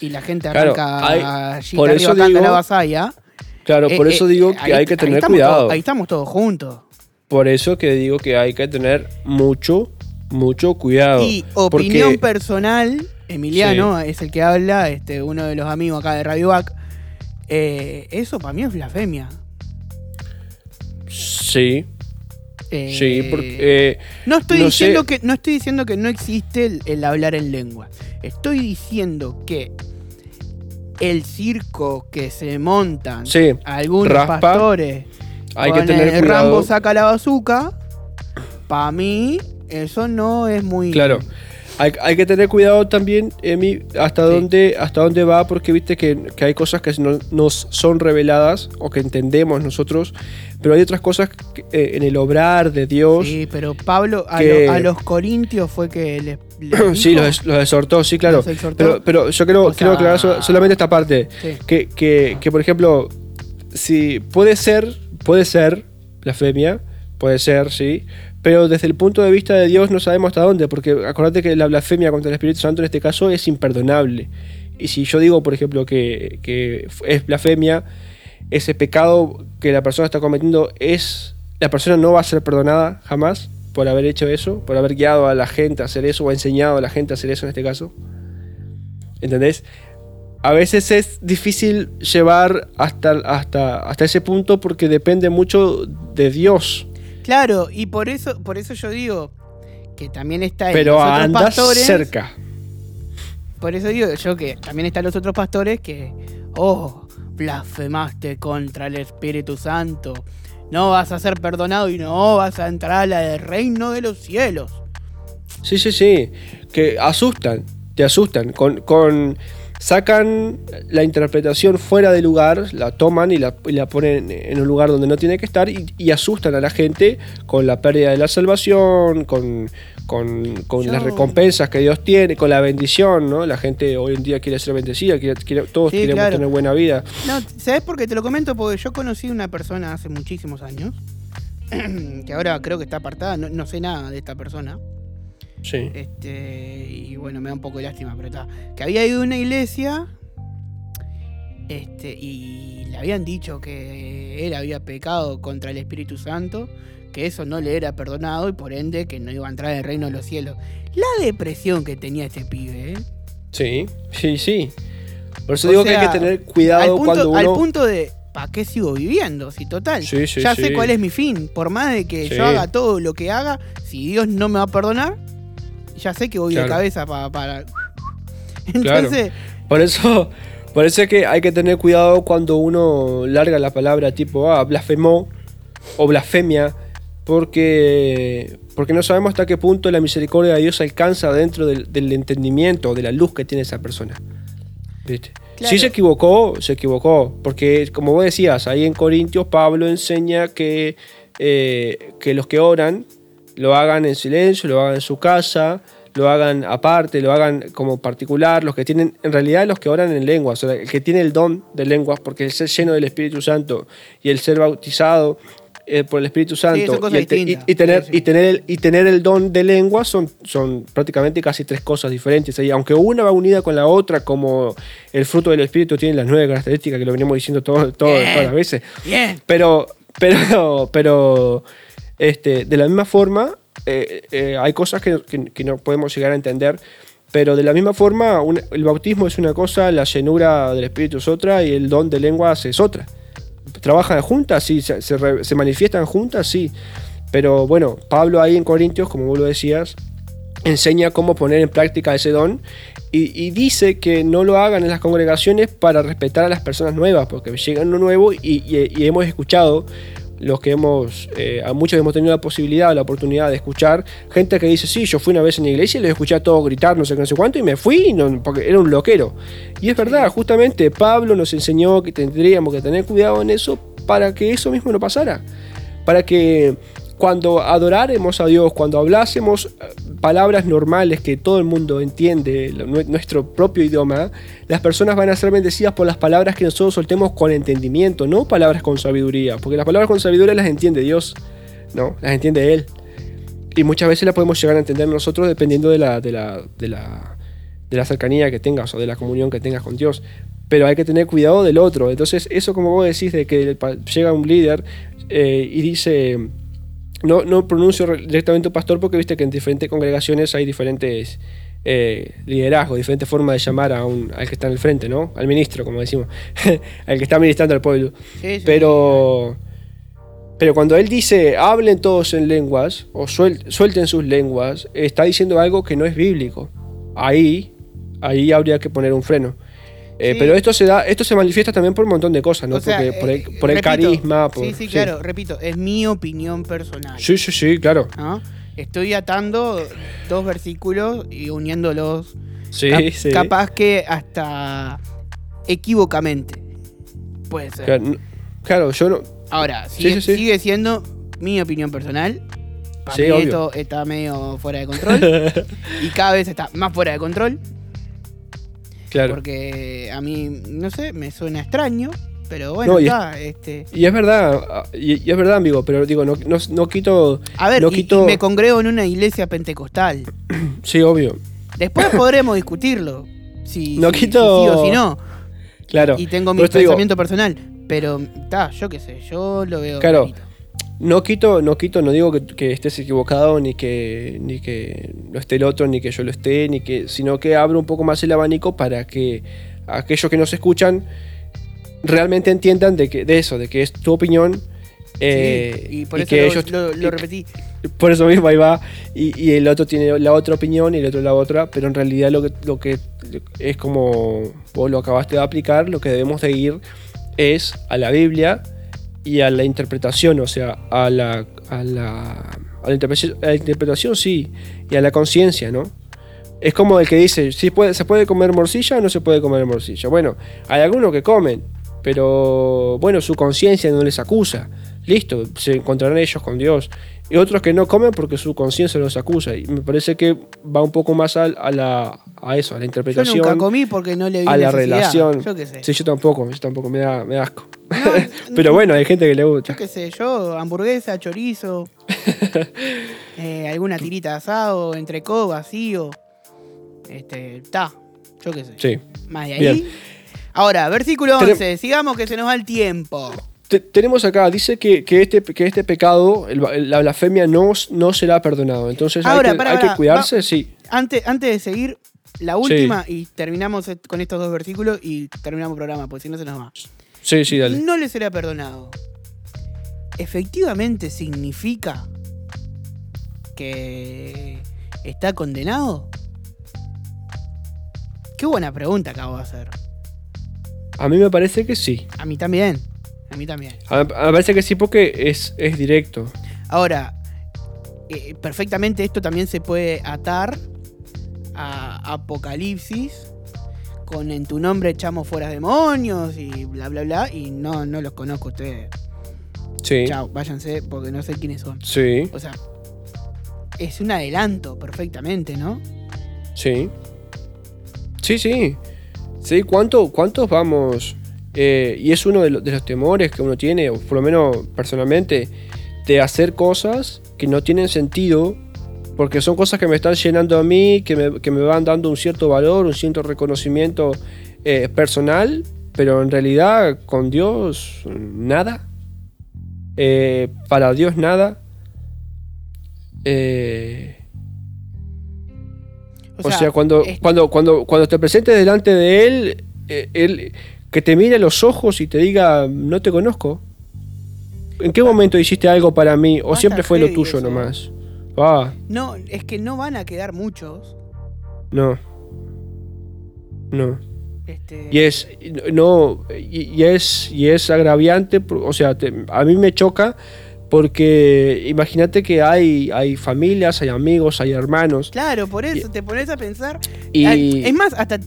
Y la gente Claro, arranca hay- allí por arriba eso digo- la vasalla. Claro, por Eh, eso eh, digo que hay que tener cuidado. todos- ahí estamos todos juntos. Por eso que digo que hay que tener mucho, mucho cuidado. Y opinión Porque- personal, Emiliano es el que habla, este, uno de los amigos acá de Radio Back. eh, eso para mí es blasfemia. Sí, Eh, sí, porque... eh, no estoy no diciendo sé. que no estoy diciendo que no existe el, el hablar en lengua. Estoy diciendo que el circo que se montan Sí, algunos raspa, pastores hay que tener el cuidado. Rambo saca la bazuca, para mí eso no es muy Claro. Hay, hay que tener cuidado también, Emi, hasta Sí. dónde hasta dónde va, porque viste que, que hay cosas que no- nos son reveladas o que entendemos nosotros, pero hay otras cosas que, eh, en el obrar de Dios. Sí, pero Pablo a, que- lo- a los corintios fue que les, Sí, los, los exhortó, sí, claro. Exhortó. Pero, pero yo quiero, O quiero sea- aclarar so- solamente esta parte. Sí. Que, que, que, por ejemplo, si puede ser, puede ser blasfemia, puede ser, sí, pero desde el punto de vista de Dios no sabemos hasta dónde, porque acordate que la blasfemia contra el Espíritu Santo en este caso es imperdonable. Y si yo digo, por ejemplo, que, que es blasfemia, ese pecado que la persona está cometiendo es la persona no va a ser perdonada jamás por haber hecho eso, por haber guiado a la gente a hacer eso o enseñado a la gente a hacer eso en este caso. ¿Entendés? A veces es difícil llevar hasta, hasta, hasta ese punto porque depende mucho de Dios. Claro, y por eso, por eso yo digo que también está en Pero los otros pastores. cerca. Por eso digo yo que también están los otros pastores que, oh, blasfemaste contra el Espíritu Santo. No vas a ser perdonado y no vas a entrar al reino de los cielos. Sí, sí, sí. Que asustan, te asustan. Con, con sacan la interpretación fuera de lugar, la toman y la, y la ponen en un lugar donde no tiene que estar y, y asustan a la gente con la pérdida de la salvación, con, con, con Yo- las recompensas que Dios tiene, con la bendición, ¿no? La gente hoy en día quiere ser bendecida, quiere, quiere- todos Sí, queremos claro. tener buena vida. No, ¿sabes por qué te lo comento? Porque yo conocí una persona hace muchísimos años, que ahora creo que está apartada, no, no sé nada de esta persona. Sí. Este, y bueno, me da un poco de lástima, pero está. Que había ido a una iglesia. Este, y le habían dicho que él había pecado contra el Espíritu Santo, que eso no le era perdonado y por ende que no iba a entrar en el reino de los cielos. La depresión que tenía este pibe, ¿eh? Sí, sí, sí. Por eso O digo que hay que tener cuidado al punto, cuando uno... al punto de, ¿para qué sigo viviendo? Si total, Sí, sí, ya sí. sé cuál es mi fin. Por más de que yo haga todo lo que haga, si Dios no me va a perdonar, ya sé que voy de Claro. cabeza pa- para... Entonces, Por eso, por eso es que hay que tener cuidado cuando uno larga la palabra tipo ah, blasfemó o blasfemia, porque, porque no sabemos hasta qué punto la misericordia de Dios alcanza dentro del, del entendimiento, de la luz que tiene esa persona. ¿Viste? Claro. Si se equivocó, se equivocó. Porque, como vos decías, ahí en Corintios Pablo enseña que, eh, que los que oran lo hagan en silencio, lo hagan en su casa, lo hagan aparte, lo hagan como particular. Los que tienen, en realidad, los que oran en lenguas, o sea, el que tiene el don de lenguas, porque el ser lleno del Espíritu Santo y el ser bautizado eh, por el Espíritu Santo y, el te- y- distintas. y tener, Sí, sí. y tener el, y tener el don de lengua son, son prácticamente casi tres cosas diferentes. Y aunque una va unida con la otra, como el fruto del Espíritu tiene las nueve características que lo venimos diciendo todo, todo- todas las veces. Pero, pero, pero, este, de la misma forma, eh, eh, hay cosas que, que- que no podemos llegar a entender. Pero de la misma forma, un- el bautismo es una cosa, la llenura del Espíritu es otra y el don de lenguas es otra. ¿Trabajan juntas? Sí. ¿Se, se manifiestan juntas? Sí. Pero bueno, Pablo ahí en Corintios, como vos lo decías, enseña cómo poner en práctica ese don y, dice que no lo hagan en las congregaciones para respetar a las personas nuevas, porque llega uno nuevo y hemos escuchado, los que hemos, eh, a muchos hemos tenido la posibilidad, la oportunidad de escuchar, gente que dice, sí, yo fui una vez en la iglesia y los escuché a todos gritar, no sé qué, no sé cuánto, y me fui no- porque era un loquero. Y es verdad, justamente Pablo nos enseñó que tendríamos que tener cuidado en eso para que eso mismo no pasara. Para que cuando adoráremos a Dios, cuando hablásemos eh, palabras normales que todo el mundo entiende, nuestro propio idioma, las personas van a ser bendecidas por las palabras que nosotros soltemos con entendimiento, no palabras con sabiduría, porque las palabras con sabiduría las entiende Dios, no, las entiende Él. Y muchas veces las podemos llegar a entender nosotros dependiendo de la, cercanía que tengas o de la comunión que tengas con Dios. Pero hay que tener cuidado del otro. Entonces, eso como vos decís, de que llega un líder eh, y dice, no, no pronuncio re- directamente un pastor porque viste que en diferentes congregaciones hay diferentes eh, liderazgos, diferentes formas de llamar a un, al que está en el frente, ¿no? Al ministro, como decimos, al que está ministrando al pueblo. Sí, sí. Pero, pero cuando él dice hablen todos en lenguas o suel- suelten sus lenguas, está diciendo algo que no es bíblico. Ahí, ahí habría que poner un freno. Eh, Sí. Pero esto se da, esto se manifiesta también por un montón de cosas, ¿no? O sea, Porque por el, eh, por el repito, carisma, por, Sí, sí, claro, repito, es mi opinión personal. Sí, sí, sí, claro. ¿no? Estoy atando dos versículos y uniéndolos. Sí, Cap- sí. Capaz que hasta equivocamente. Puede ser. Claro, yo no. Ahora, Sí, sigue, sigue siendo mi opinión personal. Para mí esto está medio fuera de control. y cada vez está más fuera de control. Claro. Porque a mí, no sé, me suena extraño. Pero bueno, No, y- está. Este, Y es verdad, y, y es verdad, amigo, pero digo, no, no, no quito. a ver, no y- y quito. me congrego en una iglesia pentecostal. Sí, obvio. Después podremos discutirlo. Si, No si- quito- si sí o si no. Claro. Y tengo mi digo, pensamiento personal. Pero, está, yo qué sé, yo lo veo. Claro. No quito, no quito, no digo que, que estés equivocado, ni que, ni que lo esté el otro, ni que yo lo esté, ni que, sino que abro un poco más el abanico para que aquellos que nos escuchan realmente entiendan de que, de eso, de que es tu opinión. eh, Sí, y por y eso que lo, ellos- lo- lo y- repetí. por eso mismo ahí va. Y, y el otro tiene la otra opinión y el otro la otra. Pero en realidad lo que, lo que es como vos lo acabaste de aplicar, lo que debemos de ir es a la Biblia y a la interpretación. O sea, a la, a la, a la, interpretación, a la interpretación sí. Y a la conciencia, ¿no? Es como el que dice, ¿sí puede, ¿se puede comer morcilla o no se puede comer morcilla? Bueno, hay algunos que comen, pero bueno, su conciencia no les acusa. Listo, se encontrarán ellos con Dios. Y otros que no comen porque su conciencia los acusa. Y me parece que va un poco más al- a, la, a eso, a la Yo interpretación. nunca comí porque no le vi a la necesidad. relación. Yo qué sé. Sí, yo tampoco, yo tampoco, me da, me da asco. pero bueno, hay gente que le gusta. Yo qué sé, yo, hamburguesa, chorizo, eh, alguna tirita de asado, entrecó, vacío. Este, ta, yo qué sé. Sí. Más de ahí. Bien. Ahora, versículo Tenem- 11, sigamos que se nos va el tiempo. Te- tenemos acá, dice que, que este, que este pecado, el- la blasfemia, no, no será perdonado. Entonces Ahora, hay, que, pará, hay que pará, cuidarse, va- sí. Antes, antes de seguir, la última, y terminamos con estos dos versículos y terminamos el programa, porque si no se nos va. Sí, sí, dale. No le será perdonado. ¿Efectivamente significa que está condenado? Qué buena pregunta acabo de hacer. A mí me parece que sí. A mí también. A mí también. A mí me parece que sí porque es, es directo. Ahora, eh, perfectamente esto también se puede atar a Apocalipsis con en tu nombre echamos fuera demonios y bla bla bla y no, no los conozco a ustedes. Sí. Chao, váyanse porque no sé quiénes son. Sí, O sea, es un adelanto perfectamente, ¿no? sí. Sí, sí. Sí, ¿cuánto, ¿cuántos vamos? Eh, y es uno de, lo- de los temores que uno tiene, o por lo menos personalmente, de hacer cosas que no tienen sentido, porque son cosas que me están llenando a mí, que me, que me van dando un cierto valor, un cierto reconocimiento eh, personal, pero en realidad con Dios nada. Eh, para Dios nada. Eh, O sea, cuando, es- cuando, cuando, cuando te presentes delante de él, eh, él que te mire a los ojos y te diga, no te conozco. ¿En qué momento hiciste algo para mí? ¿O siempre fue lo tuyo nomás? Ah, No, es que no van a quedar muchos. no. No. Este, Y es, no, y, es, y es agraviante, o sea, te- a mí me choca porque imagínate que hay, hay familias, hay amigos, hay hermanos. Claro, por eso te pones a pensar. Y- Ay, Es más, hasta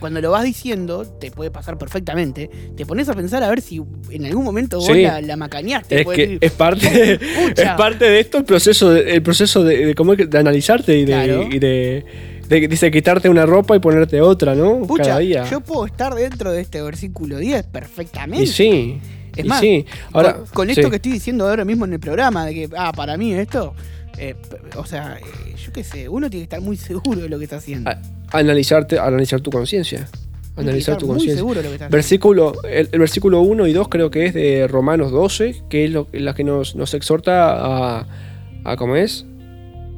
cuando lo vas diciendo, te puede pasar perfectamente. Te pones a pensar a ver si en algún momento vos Sí. la, la macaneaste. Es que es parte, es parte de esto el proceso de, el proceso de, de cómo de analizarte y de, Claro. y de, de- dice quitarte una ropa y ponerte otra, ¿no? Pucha, Cada día. yo puedo estar dentro de este versículo 10 perfectamente. y sí. Es y más, sí. Ahora, con, con esto sí. que estoy diciendo ahora mismo en el programa, de que, ah, para mí esto, eh, o sea, eh, yo qué sé, uno tiene que estar muy seguro de lo que está haciendo. A- analizarte, analizar tu conciencia. Analizar tu conciencia. Versículo, el, el versículo 1 y 2 creo que es de Romanos 12, que es lo, la que nos, nos exhorta a, a, ¿cómo es?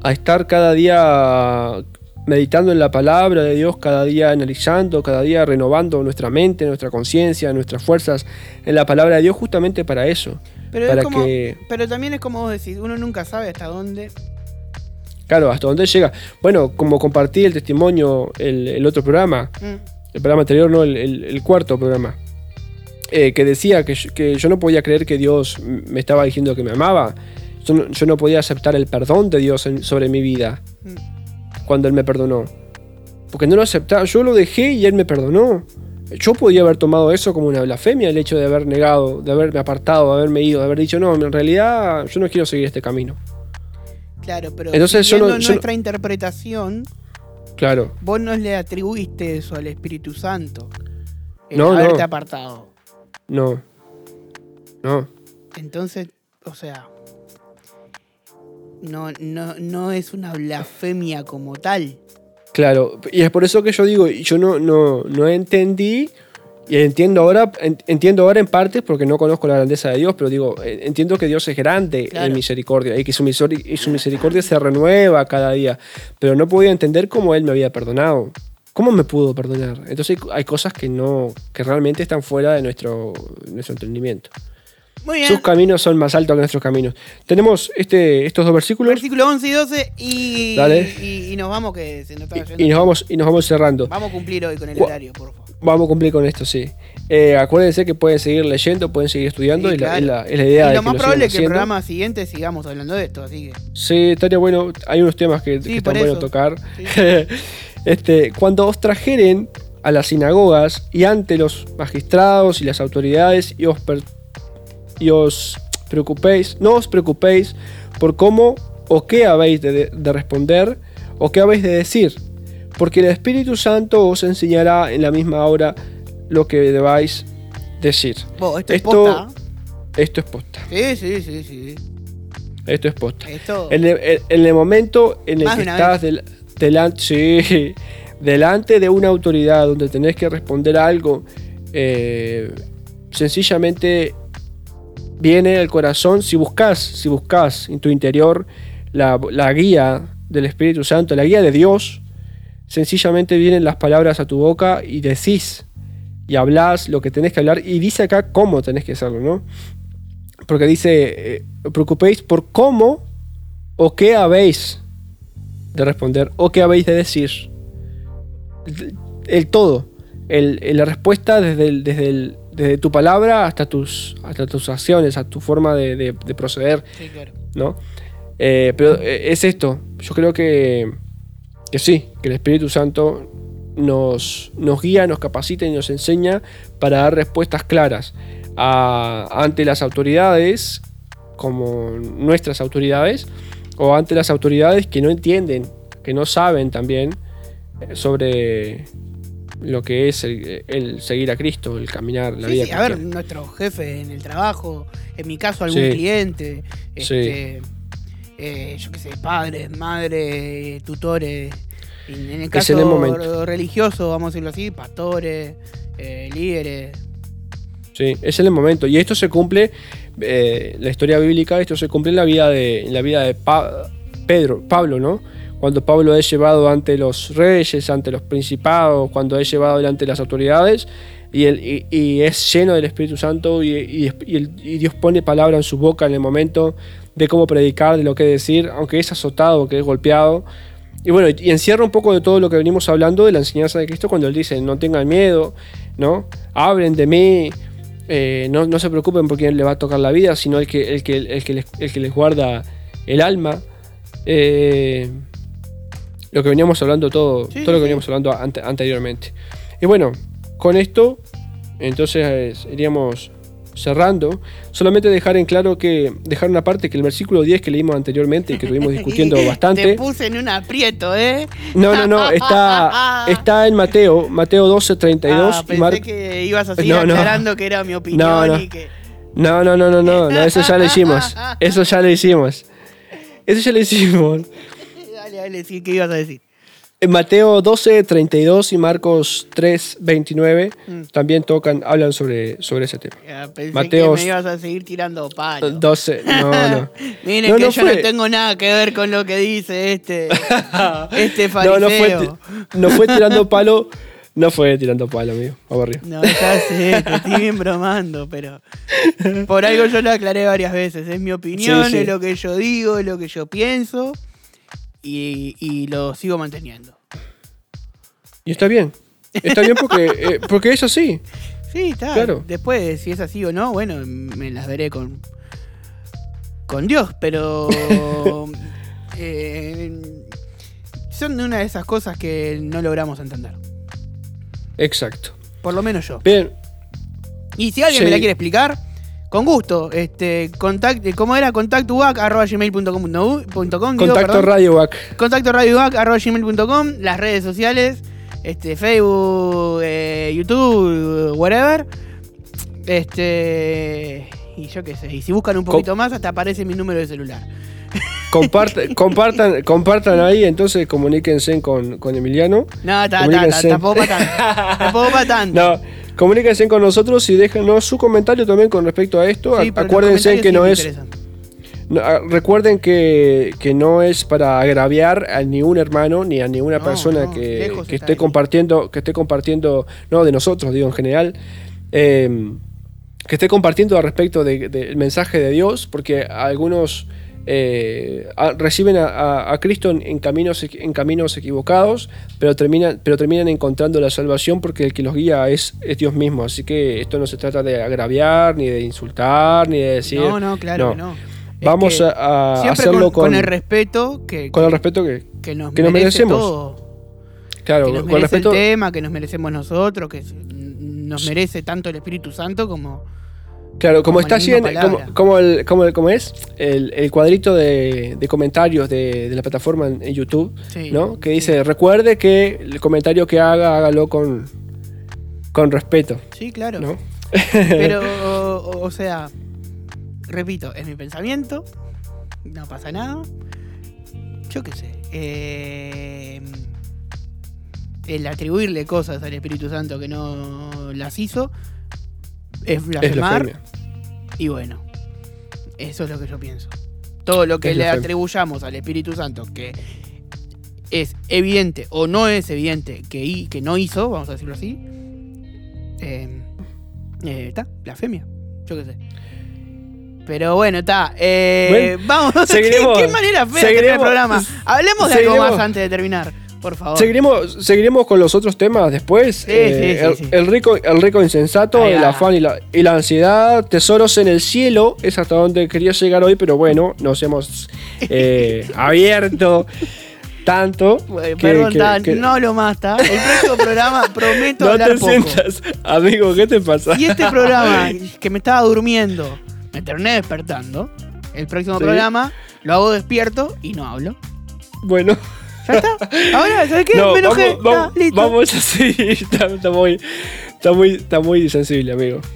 A estar cada día meditando en la palabra de Dios, cada día analizando, cada día renovando nuestra mente, nuestra conciencia, nuestras fuerzas en la palabra de Dios justamente para eso. Pero, para es como, que- pero también es como vos decís, uno nunca sabe hasta dónde. Claro, hasta dónde llega. Bueno, como compartí el testimonio el, el otro programa, Mm, el programa anterior, no, el, el- el cuarto programa, eh, que decía que yo, que yo no podía creer que Dios me estaba diciendo que me amaba. Yo no, yo no podía aceptar el perdón de Dios en- sobre mi vida mm. Cuando Él me perdonó. Porque no lo aceptaba, yo lo dejé y Él me perdonó. Yo podía haber tomado eso como una blasfemia, el hecho de haber negado, de haberme apartado, de haberme ido, de haber dicho, no, en realidad yo no quiero seguir este camino. Claro, pero Entonces, yo no- nuestra interpretación, Claro, vos no le atribuiste eso al Espíritu Santo. El No, no. haberte apartado. no. No. Entonces, o sea, no, no, no es una blasfemia como tal. Claro, y es por eso que yo digo, yo no, no, no entendí Y entiendo ahora, en- entiendo ahora en parte porque no conozco la grandeza de Dios, pero digo, eh, entiendo que Dios es grande Claro. en misericordia y que su, miseri- y su misericordia se renueva cada día. Pero no podía entender cómo Él me había perdonado. ¿Cómo me pudo perdonar? Entonces hay, hay cosas que no, que realmente están fuera de nuestro, nuestro entendimiento. Muy bien. Sus caminos son más altos que nuestros caminos. Tenemos este, estos dos versículos Versículo 11 y 12 y, Dale. y, y nos vamos que se nos está yendo. y, y nos vamos, y nos vamos cerrando. Vamos a cumplir hoy con el horario, por favor. Vamos a cumplir con esto, sí. Eh, acuérdense que pueden seguir leyendo, pueden seguir estudiando, Sí, y la, es la- es la idea y lo más probable es que el programa siguiente sigamos hablando de esto, así que. Sí, estaría bueno. Hay unos temas que, Sí, que están buenos tocar. Sí. este, cuando os trajeren a las sinagogas y ante los magistrados y las autoridades y os, per- y os preocupéis, no os preocupéis por cómo o qué habéis de, de responder o qué habéis de decir, porque el Espíritu Santo os enseñará en la misma hora lo que debáis decir. Esto, Esto- es posta. Esto es posta. Sí, sí, sí, sí. Esto es posta. Esto. En el, en- en el momento en el Más que estás del- delante, sí, delante de una autoridad donde tenés que responder algo, eh, sencillamente viene el corazón. Si buscas, si buscas en tu interior la, la guía del Espíritu Santo, la guía de Dios, sencillamente vienen las palabras a tu boca y decís y hablas lo que tenés que hablar y dice acá cómo tenés que hacerlo, ¿no? Porque dice, eh, preocupéis por cómo o qué habéis de responder o qué habéis de decir. El, todo, el- la respuesta desde, el- desde tu palabra hasta tus, hasta tus acciones, a tu forma de, de- de proceder, Sí, claro. ¿no? Eh, pero eh, es esto, yo creo que, que sí, que el Espíritu Santo nos, nos guía, nos capacita y nos enseña para dar respuestas claras a- ante las autoridades, como nuestras autoridades, o ante las autoridades que no entienden, que no saben también sobre lo que es el, el seguir a Cristo, el caminar, la Sí, vida sí, a ver, cristiana. nuestro jefe en el trabajo, en mi caso algún Sí. cliente, este, eh, yo qué sé, padres, madres, tutores, en, en el caso en el momento. religioso, vamos a decirlo así, pastores, eh, líderes. Sí, es el momento. Y esto se cumple, eh, la historia bíblica, esto se cumple en la vida de, en la vida de Pa- Pedro, Pablo, ¿no? Cuando Pablo es llevado ante los reyes, ante los principados, cuando es llevado delante de las autoridades, y, el- y- es lleno del Espíritu Santo, y Dios pone palabra en su boca en el momento de cómo predicar, de lo que decir, aunque es azotado, que es golpeado. Y bueno, y encierra un poco de todo lo que venimos hablando de la enseñanza de Cristo cuando Él dice, no tengan miedo, ¿no? Hablen de mí, eh, no, no se preocupen por quién le va a tocar la vida, sino el que, el que, el que, les, el que les guarda el alma. Eh, lo que veníamos hablando todo, Sí, todo lo que veníamos hablando ante- anteriormente. Y bueno, con esto, entonces iríamos cerrando. Solamente dejar en claro que, dejar una parte que el versículo 10 que leímos anteriormente y que estuvimos discutiendo Te bastante. puse en un aprieto, ¿eh? No, no, no, está, está en Mateo, Mateo 12, 32 Ah, y pensé Mar- que ibas a seguir No, no. aclarando que era mi opinión No, no. y que. No, no, no, no, no, no, eso ya lo hicimos. Eso ya lo hicimos. Eso ya lo hicimos. Dale, dale, sí, ¿qué ibas a decir? En Mateo 12, 32 y Marcos 3, 29 Mm. también tocan, hablan sobre, sobre ese tema. Ya, pensé Mateo- que me ibas a seguir tirando palos. 12, no, no. Miren No, que no yo fue- no tengo nada que ver con lo que dice este, este No, fariseo. no fue, ti- no fue tirando palo, no fue tirando palo, amigo. Vamos arriba. No, ya sé, te estoy bien bromando, pero por algo yo lo aclaré varias veces. Es mi opinión, Sí, sí. es lo que yo digo, es lo que yo pienso y, y lo sigo manteniendo. Y está bien. Está bien porque, eh, porque es así. Sí, está. Claro. Después, si es así o no, bueno, me las veré con, con Dios, pero eh, son una de esas cosas que no logramos entender. Exacto. Por lo menos yo. Bien, Y si alguien Sí. me la quiere explicar, con gusto. Este, contact, ¿Cómo era? No, contacto perdón. Radio Back. Contacto radioback.gmail.com, las redes sociales, este, Facebook, eh, YouTube, whatever. Este. Y yo qué sé. Y si buscan un poquito más, hasta aparece mi número de celular. Comparte- compartan, compartan ahí, entonces comuníquense con, con Emiliano. No, tampoco para tanto. Tampoco para tanto. No, Comuníquense con nosotros y déjenos su comentario también con respecto a esto. Sí, Acuérdense que no es. no, ah, recuerden que, que no es para agraviar a ningún hermano ni a ninguna No, persona no, que, que esté compartiendo, que esté compartiendo, no de nosotros, digo en general, eh, que esté compartiendo al respecto de- del mensaje de Dios, porque algunos eh, a- reciben a, a- a Cristo en, en caminos, en caminos equivocados, pero terminan, pero terminan encontrando la salvación porque el que los guía es, es Dios mismo. Así que esto no se trata de agraviar, ni de insultar, ni de decir. No, no, claro que no. Vamos que a, hacerlo con, el respeto que, con el respeto que, que nos, que nos merece merecemos. todo. claro, que nos con merece respeto. el tema, que nos merecemos nosotros, que nos merece tanto el Espíritu Santo como... Claro, como como está haciendo, como, el, como, el- como es el, el cuadrito de, de comentarios de, de la plataforma en, YouTube, Sí, ¿no? Que sí. dice, recuerde que el comentario que haga, hágalo con, con respeto, Sí, claro. ¿no? Pero, o, o sea, repito, es mi pensamiento, no pasa nada. Yo qué sé. eh, el atribuirle cosas al Espíritu Santo que no las hizo es blasfemar. Y bueno, eso es lo que yo pienso. Todo lo que Es le blasfemia. atribuyamos al Espíritu Santo, que es evidente o no es evidente que, que no hizo, vamos a decirlo así, eh, eh, está, blasfemia. Yo qué sé. Pero bueno, está. eh, vamos, ¿qué- seguiremos- ¿qué, manera fea terminar el seguiremos- programa. Hablemos de algo seguiremos- más antes de terminar, por favor. Seguiremos, seguiremos con los otros temas después. Sí, Eh, sí, sí, el, sí. el rico, el rico insensato, el afán y la, y la ansiedad, tesoros en el cielo, es hasta donde quería llegar hoy, pero bueno, nos hemos eh, abierto tanto. Eh, que- Perdón, que- ta, que- no más, está. El próximo programa prometo no hablar te poco. sientas, amigo, ¿qué te pasa? Y este programa, que me estaba durmiendo, me terminé despertando. El próximo Sí. programa lo hago despierto y no hablo. Bueno, ¿Ya está? Ahora, ¿sabes qué? no, me enojé. vamos, vamos, Está, listo. vamos así. Está, está muy, está, muy, está muy sensible, amigo.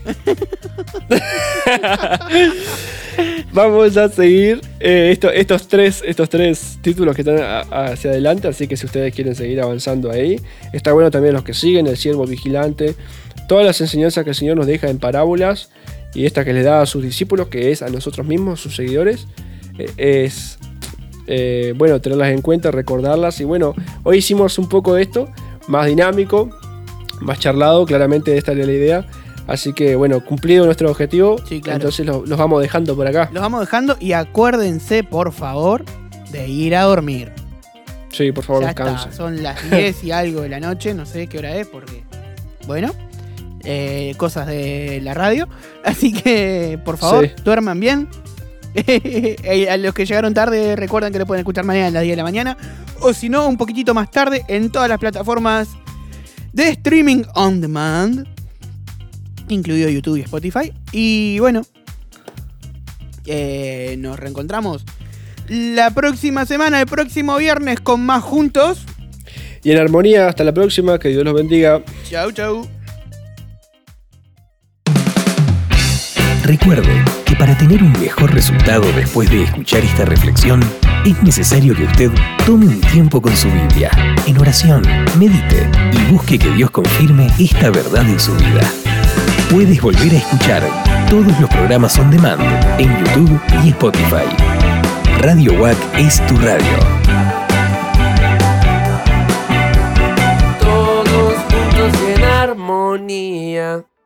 vamos a seguir eh, esto- estos, tres, estos tres títulos que están a- hacia adelante, así que si ustedes quieren seguir avanzando ahí, está bueno también los que siguen, el siervo vigilante, todas las enseñanzas que el Señor nos deja en parábolas y esta que le da a sus discípulos, que es a nosotros mismos, sus seguidores, eh, es eh, bueno, tenerlas en cuenta, recordarlas. Y bueno, hoy hicimos un poco de esto, más dinámico, más charlado, claramente esta era la idea. Así que bueno, cumplido nuestro objetivo, Sí, claro. entonces lo- los vamos dejando por acá. Los vamos dejando y acuérdense, por favor, de ir a dormir. Sí, por favor, descansen. son las 10 y algo de la noche, no sé qué hora es, porque. Bueno, eh, cosas de la radio. Así que, por favor, Sí. duerman bien. A los que llegaron tarde, recuerden que lo pueden escuchar mañana a las 10 de la mañana. O si no, un poquitito más tarde en todas las plataformas de streaming on demand, incluido YouTube y Spotify. Y bueno, eh, nos reencontramos la próxima semana, el próximo viernes, con más juntos. Y en armonía, hasta la próxima, que Dios los bendiga. Chau, chau. Recuerde que para tener un mejor resultado después de escuchar esta reflexión, es necesario que usted tome un tiempo con su Biblia, en oración, medite y busque que Dios confirme esta verdad en su vida. Puedes volver a escuchar todos los programas on demand en YouTube y Spotify. Radio WAC es tu radio. Todos juntos en armonía.